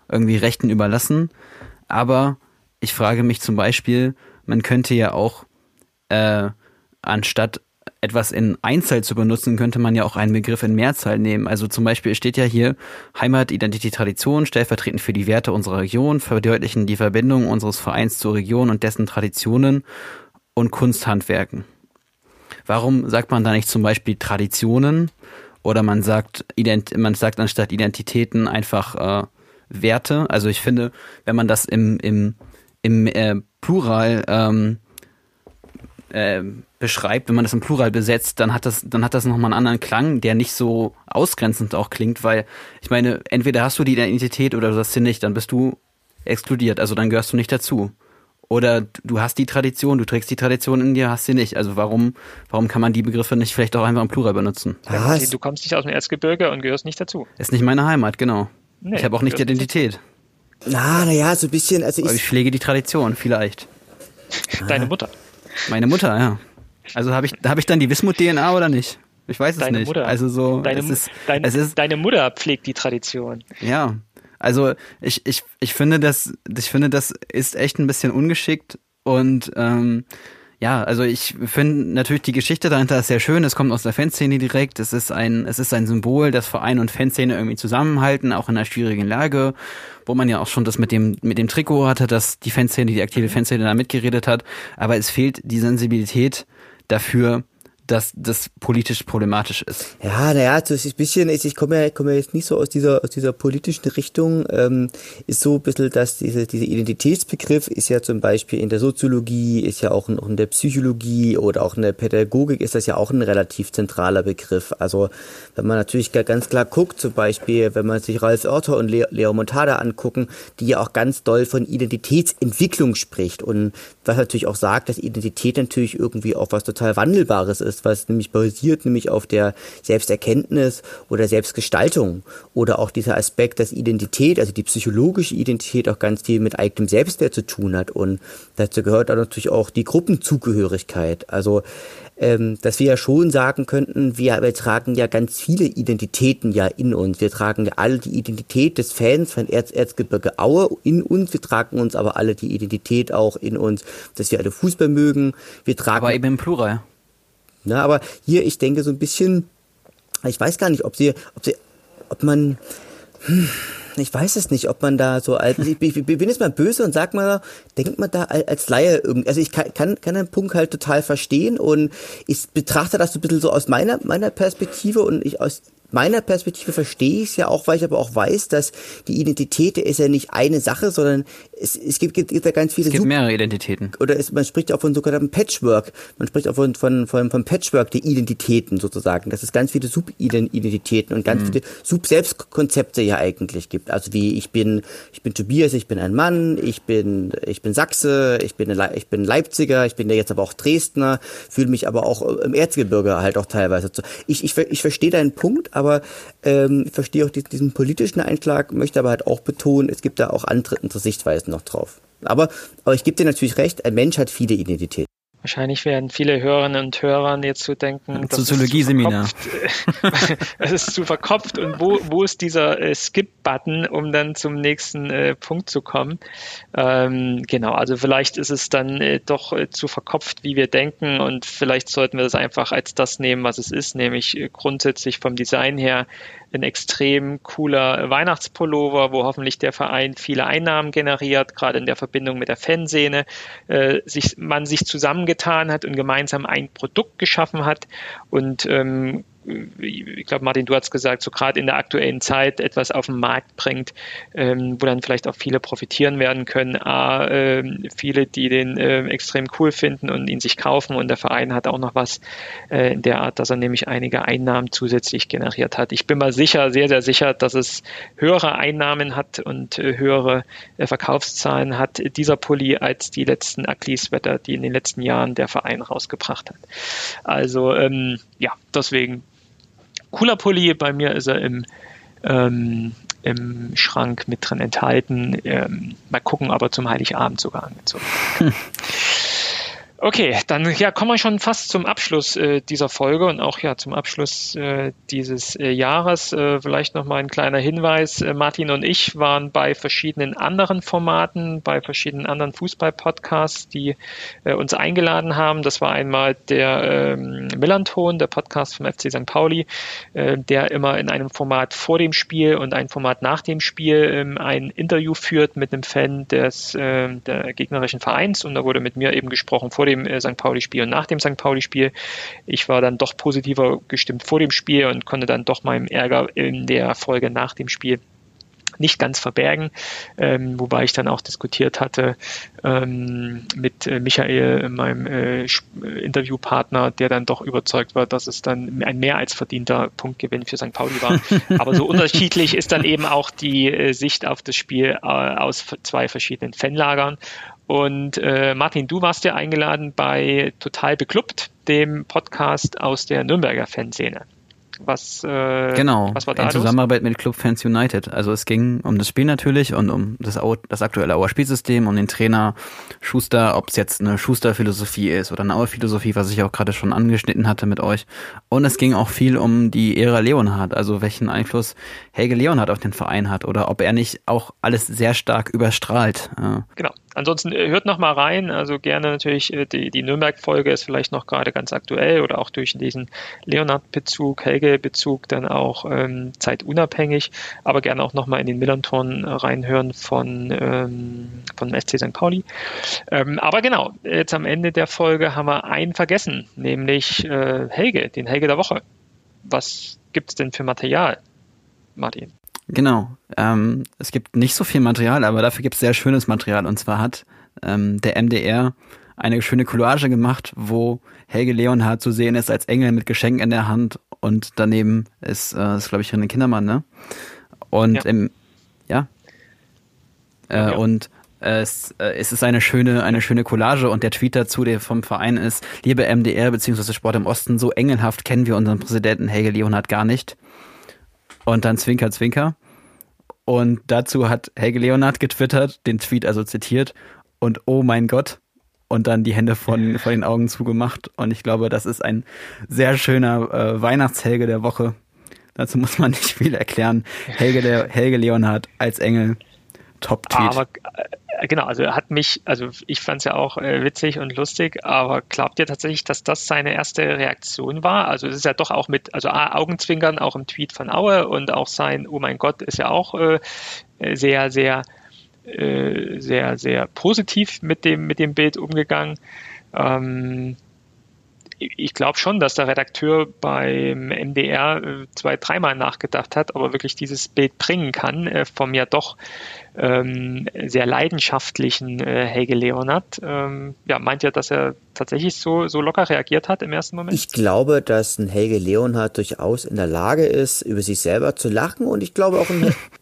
irgendwie Rechten überlassen. Aber ich frage mich zum Beispiel, man könnte ja auch äh, anstatt etwas in Einzahl zu benutzen, könnte man ja auch einen Begriff in Mehrzahl nehmen. Also zum Beispiel steht ja hier Heimat, Identität, Tradition, stellvertretend für die Werte unserer Region, verdeutlichen die Verbindung unseres Vereins zur Region und dessen Traditionen und Kunsthandwerken. Warum sagt man da nicht zum Beispiel Traditionen oder man sagt, man sagt anstatt Identitäten einfach äh, Werte? Also ich finde, wenn man das im, im, im äh, Plural ähm, äh, beschreibt, wenn man das im Plural besetzt, dann hat das, dann hat das nochmal einen anderen Klang, der nicht so ausgrenzend auch klingt, weil ich meine, entweder hast du die Identität oder du hast sie nicht, dann bist du exkludiert, also dann gehörst du nicht dazu. Oder du hast die Tradition, du trägst die Tradition in dir, hast sie nicht. Also warum, warum kann man die Begriffe nicht vielleicht auch einfach im Plural benutzen? Ja, du kommst nicht aus dem Erzgebirge und gehörst nicht dazu. Ist nicht meine Heimat, genau. Nee, ich habe auch nicht die Identität. Na, naja, so ein bisschen. Also ich, ich pflege die Tradition, vielleicht. Deine Mutter. Meine Mutter, ja. Also habe ich, hab ich dann die Wismut-DNA oder nicht? Ich weiß es deine nicht. Mutter. Also so, deine, ist, dein, ist, deine Mutter pflegt die Tradition. Ja. Also ich, ich, ich finde, das, ich finde, das ist echt ein bisschen ungeschickt und ähm, ja, also ich finde natürlich die Geschichte dahinter ist sehr schön. Es kommt aus der Fanszene direkt. Es ist ein, es ist ein Symbol, das Verein und Fanszene irgendwie zusammenhalten, auch in einer schwierigen Lage, wo man ja auch schon das mit dem, mit dem Trikot hatte, dass die Fanszene, die aktive Fanszene da mitgeredet hat. Aber es fehlt die Sensibilität dafür, dass das politisch problematisch ist. Ja, naja, das ist ein bisschen, ich komme ja, komme ja jetzt nicht so aus dieser, aus dieser politischen Richtung, ähm, ist so ein bisschen, dass diese, dieser Identitätsbegriff ist ja zum Beispiel in der Soziologie, ist ja auch in, in der Psychologie oder auch in der Pädagogik ist das ja auch ein relativ zentraler Begriff. Also, wenn man natürlich ganz klar guckt, zum Beispiel, wenn man sich Ralf Oerter und Leo Montada angucken, die ja auch ganz doll von Identitätsentwicklung spricht und was natürlich auch sagt, dass Identität natürlich irgendwie auch was total Wandelbares ist was nämlich basiert nämlich auf der Selbsterkenntnis oder Selbstgestaltung oder auch dieser Aspekt, dass Identität, also die psychologische Identität auch ganz viel mit eigenem Selbstwert zu tun hat und dazu gehört dann natürlich auch die Gruppenzugehörigkeit. Also ähm, dass wir ja schon sagen könnten, wir, wir tragen ja ganz viele Identitäten ja in uns. Wir tragen ja alle die Identität des Fans von Erz Erzgebirge Aue in uns. Wir tragen uns aber alle die Identität auch in uns, dass wir alle Fußball mögen. Wir tragen aber eben im Plural. Na, aber hier, ich denke so ein bisschen, ich weiß gar nicht, ob sie, ob sie, ob man, hm, ich weiß es nicht, ob man da so als, ich, ich bin jetzt mal böse und sag mal, denkt man da als Laie irgendwie, also ich kann, kann, kann den Punkt halt total verstehen und ich betrachte das so ein bisschen so aus meiner, meiner Perspektive und ich aus, meiner Perspektive verstehe ich es ja auch, weil ich aber auch weiß, dass die Identität ist ja nicht eine Sache, sondern es, es gibt, gibt, gibt ja ganz viele. Es gibt mehrere Identitäten. Oder es, man spricht auch von sogenannten Patchwork. Man spricht auch von, von, von, von Patchwork der Identitäten sozusagen. Dass es ganz viele Subidentitäten und ganz mhm. viele Sub-Selbstkonzepte ja eigentlich gibt. Also wie ich bin, ich bin Tobias, ich bin ein Mann, ich bin, ich bin Sachse, ich bin, ich bin Leipziger, ich bin ja jetzt aber auch Dresdner, fühle mich aber auch im Erzgebirge halt auch teilweise. Ich, ich, ich verstehe deinen Punkt, aber ähm, ich verstehe auch diesen politischen Einschlag, möchte aber halt auch betonen, es gibt da auch andere, andere Sichtweisen noch drauf. Aber, aber ich gebe dir natürlich recht, ein Mensch hat viele Identitäten. Wahrscheinlich werden viele Hörerinnen und Hörer jetzt so denken, Soziologie-Seminar. Es ist zu verkopft und wo, wo ist dieser äh, Skip-Button, um dann zum nächsten äh, Punkt zu kommen? Ähm, genau, also vielleicht ist es dann äh, doch äh, zu verkopft, wie wir denken und vielleicht sollten wir das einfach als das nehmen, was es ist, nämlich äh, grundsätzlich vom Design her ein extrem cooler Weihnachtspullover, wo hoffentlich der Verein viele Einnahmen generiert, gerade in der Verbindung mit der Fanszene, äh, sich, man sich zusammengetan hat und gemeinsam ein Produkt geschaffen hat. Und ähm, ich glaube, Martin, du hast gesagt, so gerade in der aktuellen Zeit etwas auf den Markt bringt, ähm, wo dann vielleicht auch viele profitieren werden können. A, äh, viele, die den äh, extrem cool finden und ihn sich kaufen und der Verein hat auch noch was äh, in der Art, dass er nämlich einige Einnahmen zusätzlich generiert hat. Ich bin mal sicher, sehr, sehr sicher, dass es höhere Einnahmen hat und äh, höhere äh, Verkaufszahlen hat dieser Pulli als die letzten Aklis-Wetter, die in den letzten Jahren der Verein rausgebracht hat. Also ähm, ja, deswegen cooler Pulli. Bei mir ist er im, ähm, im Schrank mit drin enthalten. Ähm, mal gucken, aber zum Heiligabend sogar angezogen. Okay, dann ja, kommen wir schon fast zum Abschluss äh, dieser Folge und auch ja zum Abschluss äh, dieses äh, Jahres. Äh, vielleicht noch mal ein kleiner Hinweis: äh, Martin und ich waren bei verschiedenen anderen Formaten, bei verschiedenen anderen Fußball-Podcasts, die äh, uns eingeladen haben. Das war einmal der ähm, Millanton, der Podcast vom FC St. Pauli, äh, der immer in einem Format vor dem Spiel und ein Format nach dem Spiel ähm, ein Interview führt mit einem Fan des äh, der gegnerischen Vereins und da wurde mit mir eben gesprochen vor dem dem äh, St. Pauli-Spiel und nach dem St. Pauli-Spiel. Ich war dann doch positiver gestimmt vor dem Spiel und konnte dann doch meinem Ärger in der Folge nach dem Spiel nicht ganz verbergen, ähm, wobei ich dann auch diskutiert hatte ähm, mit äh, Michael, meinem äh, Interviewpartner, der dann doch überzeugt war, dass es dann ein mehr als verdienter Punktgewinn für St. Pauli war. Aber so unterschiedlich ist dann eben auch die äh, Sicht auf das Spiel äh, aus zwei verschiedenen Fanlagern. Und äh, Martin, du warst ja eingeladen bei Total Beklubbt, dem Podcast aus der Nürnberger Fanszene. Was, äh, genau, was war da in los? Zusammenarbeit mit Club Fans United. Also es ging um das Spiel natürlich und um das, das aktuelle Auer Spielsystem, um den Trainer Schuster, ob es jetzt eine Schuster-Philosophie ist oder eine Auer-Philosophie, was ich auch gerade schon angeschnitten hatte mit euch. Und es ging auch viel um die Ära Leonhard, also welchen Einfluss Helge Leonhard auf den Verein hat oder ob er nicht auch alles sehr stark überstrahlt. Genau. Ansonsten äh, hört noch mal rein, also gerne natürlich äh, die, die Nürnberg-Folge ist vielleicht noch gerade ganz aktuell oder auch durch diesen Leonard-Bezug, Helge-Bezug dann auch ähm, zeitunabhängig, aber gerne auch noch mal in den Millanton reinhören von, ähm, von SC St. Pauli. Ähm, aber genau, jetzt am Ende der Folge haben wir einen vergessen, nämlich äh, Helge, den Helge der Woche. Was gibt es denn für Material, Martin? Genau. Ähm, es gibt nicht so viel Material, aber dafür gibt es sehr schönes Material. Und zwar hat ähm, der MDR eine schöne Collage gemacht, wo Helge Leonhardt zu sehen ist als Engel mit Geschenk in der Hand und daneben ist, äh, ist glaube ich, René Kindermann, ne? Und ja. im, ja. Äh, ja. Und es, äh, es ist eine schöne, eine schöne Collage und der Tweet dazu, der vom Verein ist, liebe MDR bzw. Sport im Osten, so engelhaft kennen wir unseren Präsidenten Helge Leonhardt gar nicht. Und dann Zwinker, Zwinker. Und dazu hat Helge Leonard getwittert, den Tweet also zitiert und oh mein Gott und dann die Hände von, von den Augen zugemacht. Und ich glaube, das ist ein sehr schöner äh, Weihnachtshelge der Woche. Dazu muss man nicht viel erklären. Helge, der, Helge Leonhardt als Engel. Top-Tweet. Aber genau, also er hat mich, also ich fand es ja auch äh, witzig und lustig, aber glaubt ihr tatsächlich, dass das seine erste Reaktion war? Also es ist ja doch auch mit, also A, Augenzwinkern auch im Tweet von Aue und auch sein, oh mein Gott, ist ja auch äh, sehr, sehr, äh, sehr, sehr positiv mit dem, mit dem Bild umgegangen. Ähm, ich glaube schon, dass der Redakteur beim MDR äh, zwei, dreimal nachgedacht hat, ob er wirklich dieses Bild bringen kann äh, vom ja doch ähm, sehr leidenschaftlichen äh, Helge Leonard. Ähm, ja, meint ja, dass er tatsächlich so, so locker reagiert hat im ersten Moment? Ich glaube, dass ein Helge Leonard durchaus in der Lage ist, über sich selber zu lachen und ich glaube auch ein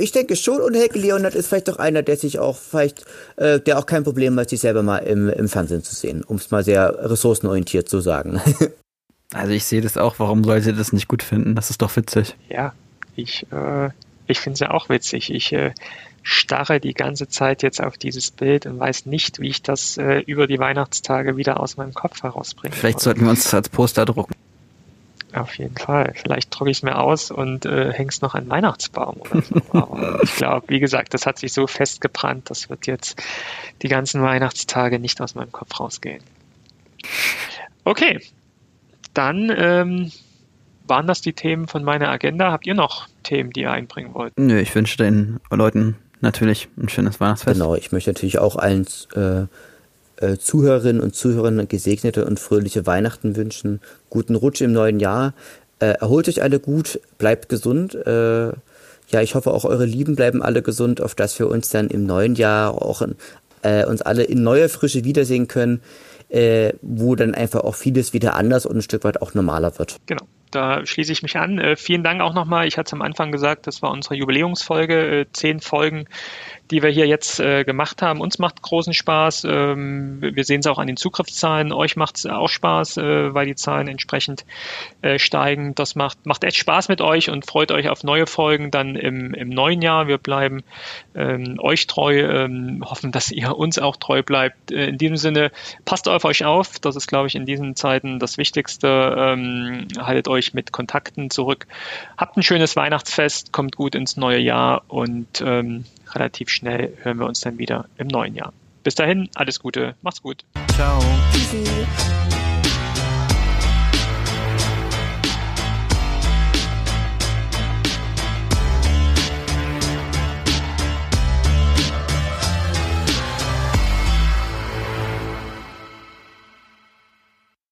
Ich denke schon, und Helge Leonard ist vielleicht doch einer, der sich auch vielleicht, äh, der auch kein Problem hat, sich selber mal im, im Fernsehen zu sehen, um es mal sehr ressourcenorientiert zu sagen. also ich sehe das auch, warum sollte das nicht gut finden? Das ist doch witzig. Ja, ich, äh, ich finde es ja auch witzig. Ich äh, starre die ganze Zeit jetzt auf dieses Bild und weiß nicht, wie ich das äh, über die Weihnachtstage wieder aus meinem Kopf herausbringe. Vielleicht sollten wir uns das als Poster drucken. Auf jeden Fall. Vielleicht drucke ich es mir aus und äh, hänge es noch an Weihnachtsbaum oder so. Aber ich glaube, wie gesagt, das hat sich so festgebrannt, das wird jetzt die ganzen Weihnachtstage nicht aus meinem Kopf rausgehen. Okay, dann ähm, waren das die Themen von meiner Agenda. Habt ihr noch Themen, die ihr einbringen wollt? Nö, ich wünsche den Leuten natürlich ein schönes Weihnachtsfest. Genau, ich möchte natürlich auch allen äh, äh, Zuhörerinnen und Zuhörern gesegnete und fröhliche Weihnachten wünschen, guten Rutsch im neuen Jahr. Äh, erholt euch alle gut, bleibt gesund. Äh, ja, ich hoffe auch eure Lieben bleiben alle gesund, auf dass wir uns dann im neuen Jahr auch äh, uns alle in neuer Frische wiedersehen können, äh, wo dann einfach auch vieles wieder anders und ein Stück weit auch normaler wird. Genau da schließe ich mich an. Äh, vielen Dank auch nochmal. Ich hatte es am Anfang gesagt, das war unsere Jubiläumsfolge. Äh, zehn Folgen die wir hier jetzt äh, gemacht haben. Uns macht großen Spaß. Ähm, wir sehen es auch an den Zugriffszahlen. Euch macht es auch Spaß, äh, weil die Zahlen entsprechend äh, steigen. Das macht, macht echt Spaß mit euch und freut euch auf neue Folgen dann im, im neuen Jahr. Wir bleiben ähm, euch treu, ähm, hoffen, dass ihr uns auch treu bleibt. Äh, in diesem Sinne, passt auf euch auf. Das ist, glaube ich, in diesen Zeiten das Wichtigste. Ähm, haltet euch mit Kontakten zurück. Habt ein schönes Weihnachtsfest, kommt gut ins neue Jahr und ähm, relativ schnell hören wir uns dann wieder im neuen Jahr. Bis dahin, alles Gute, macht's gut. Ciao. Tschüssi.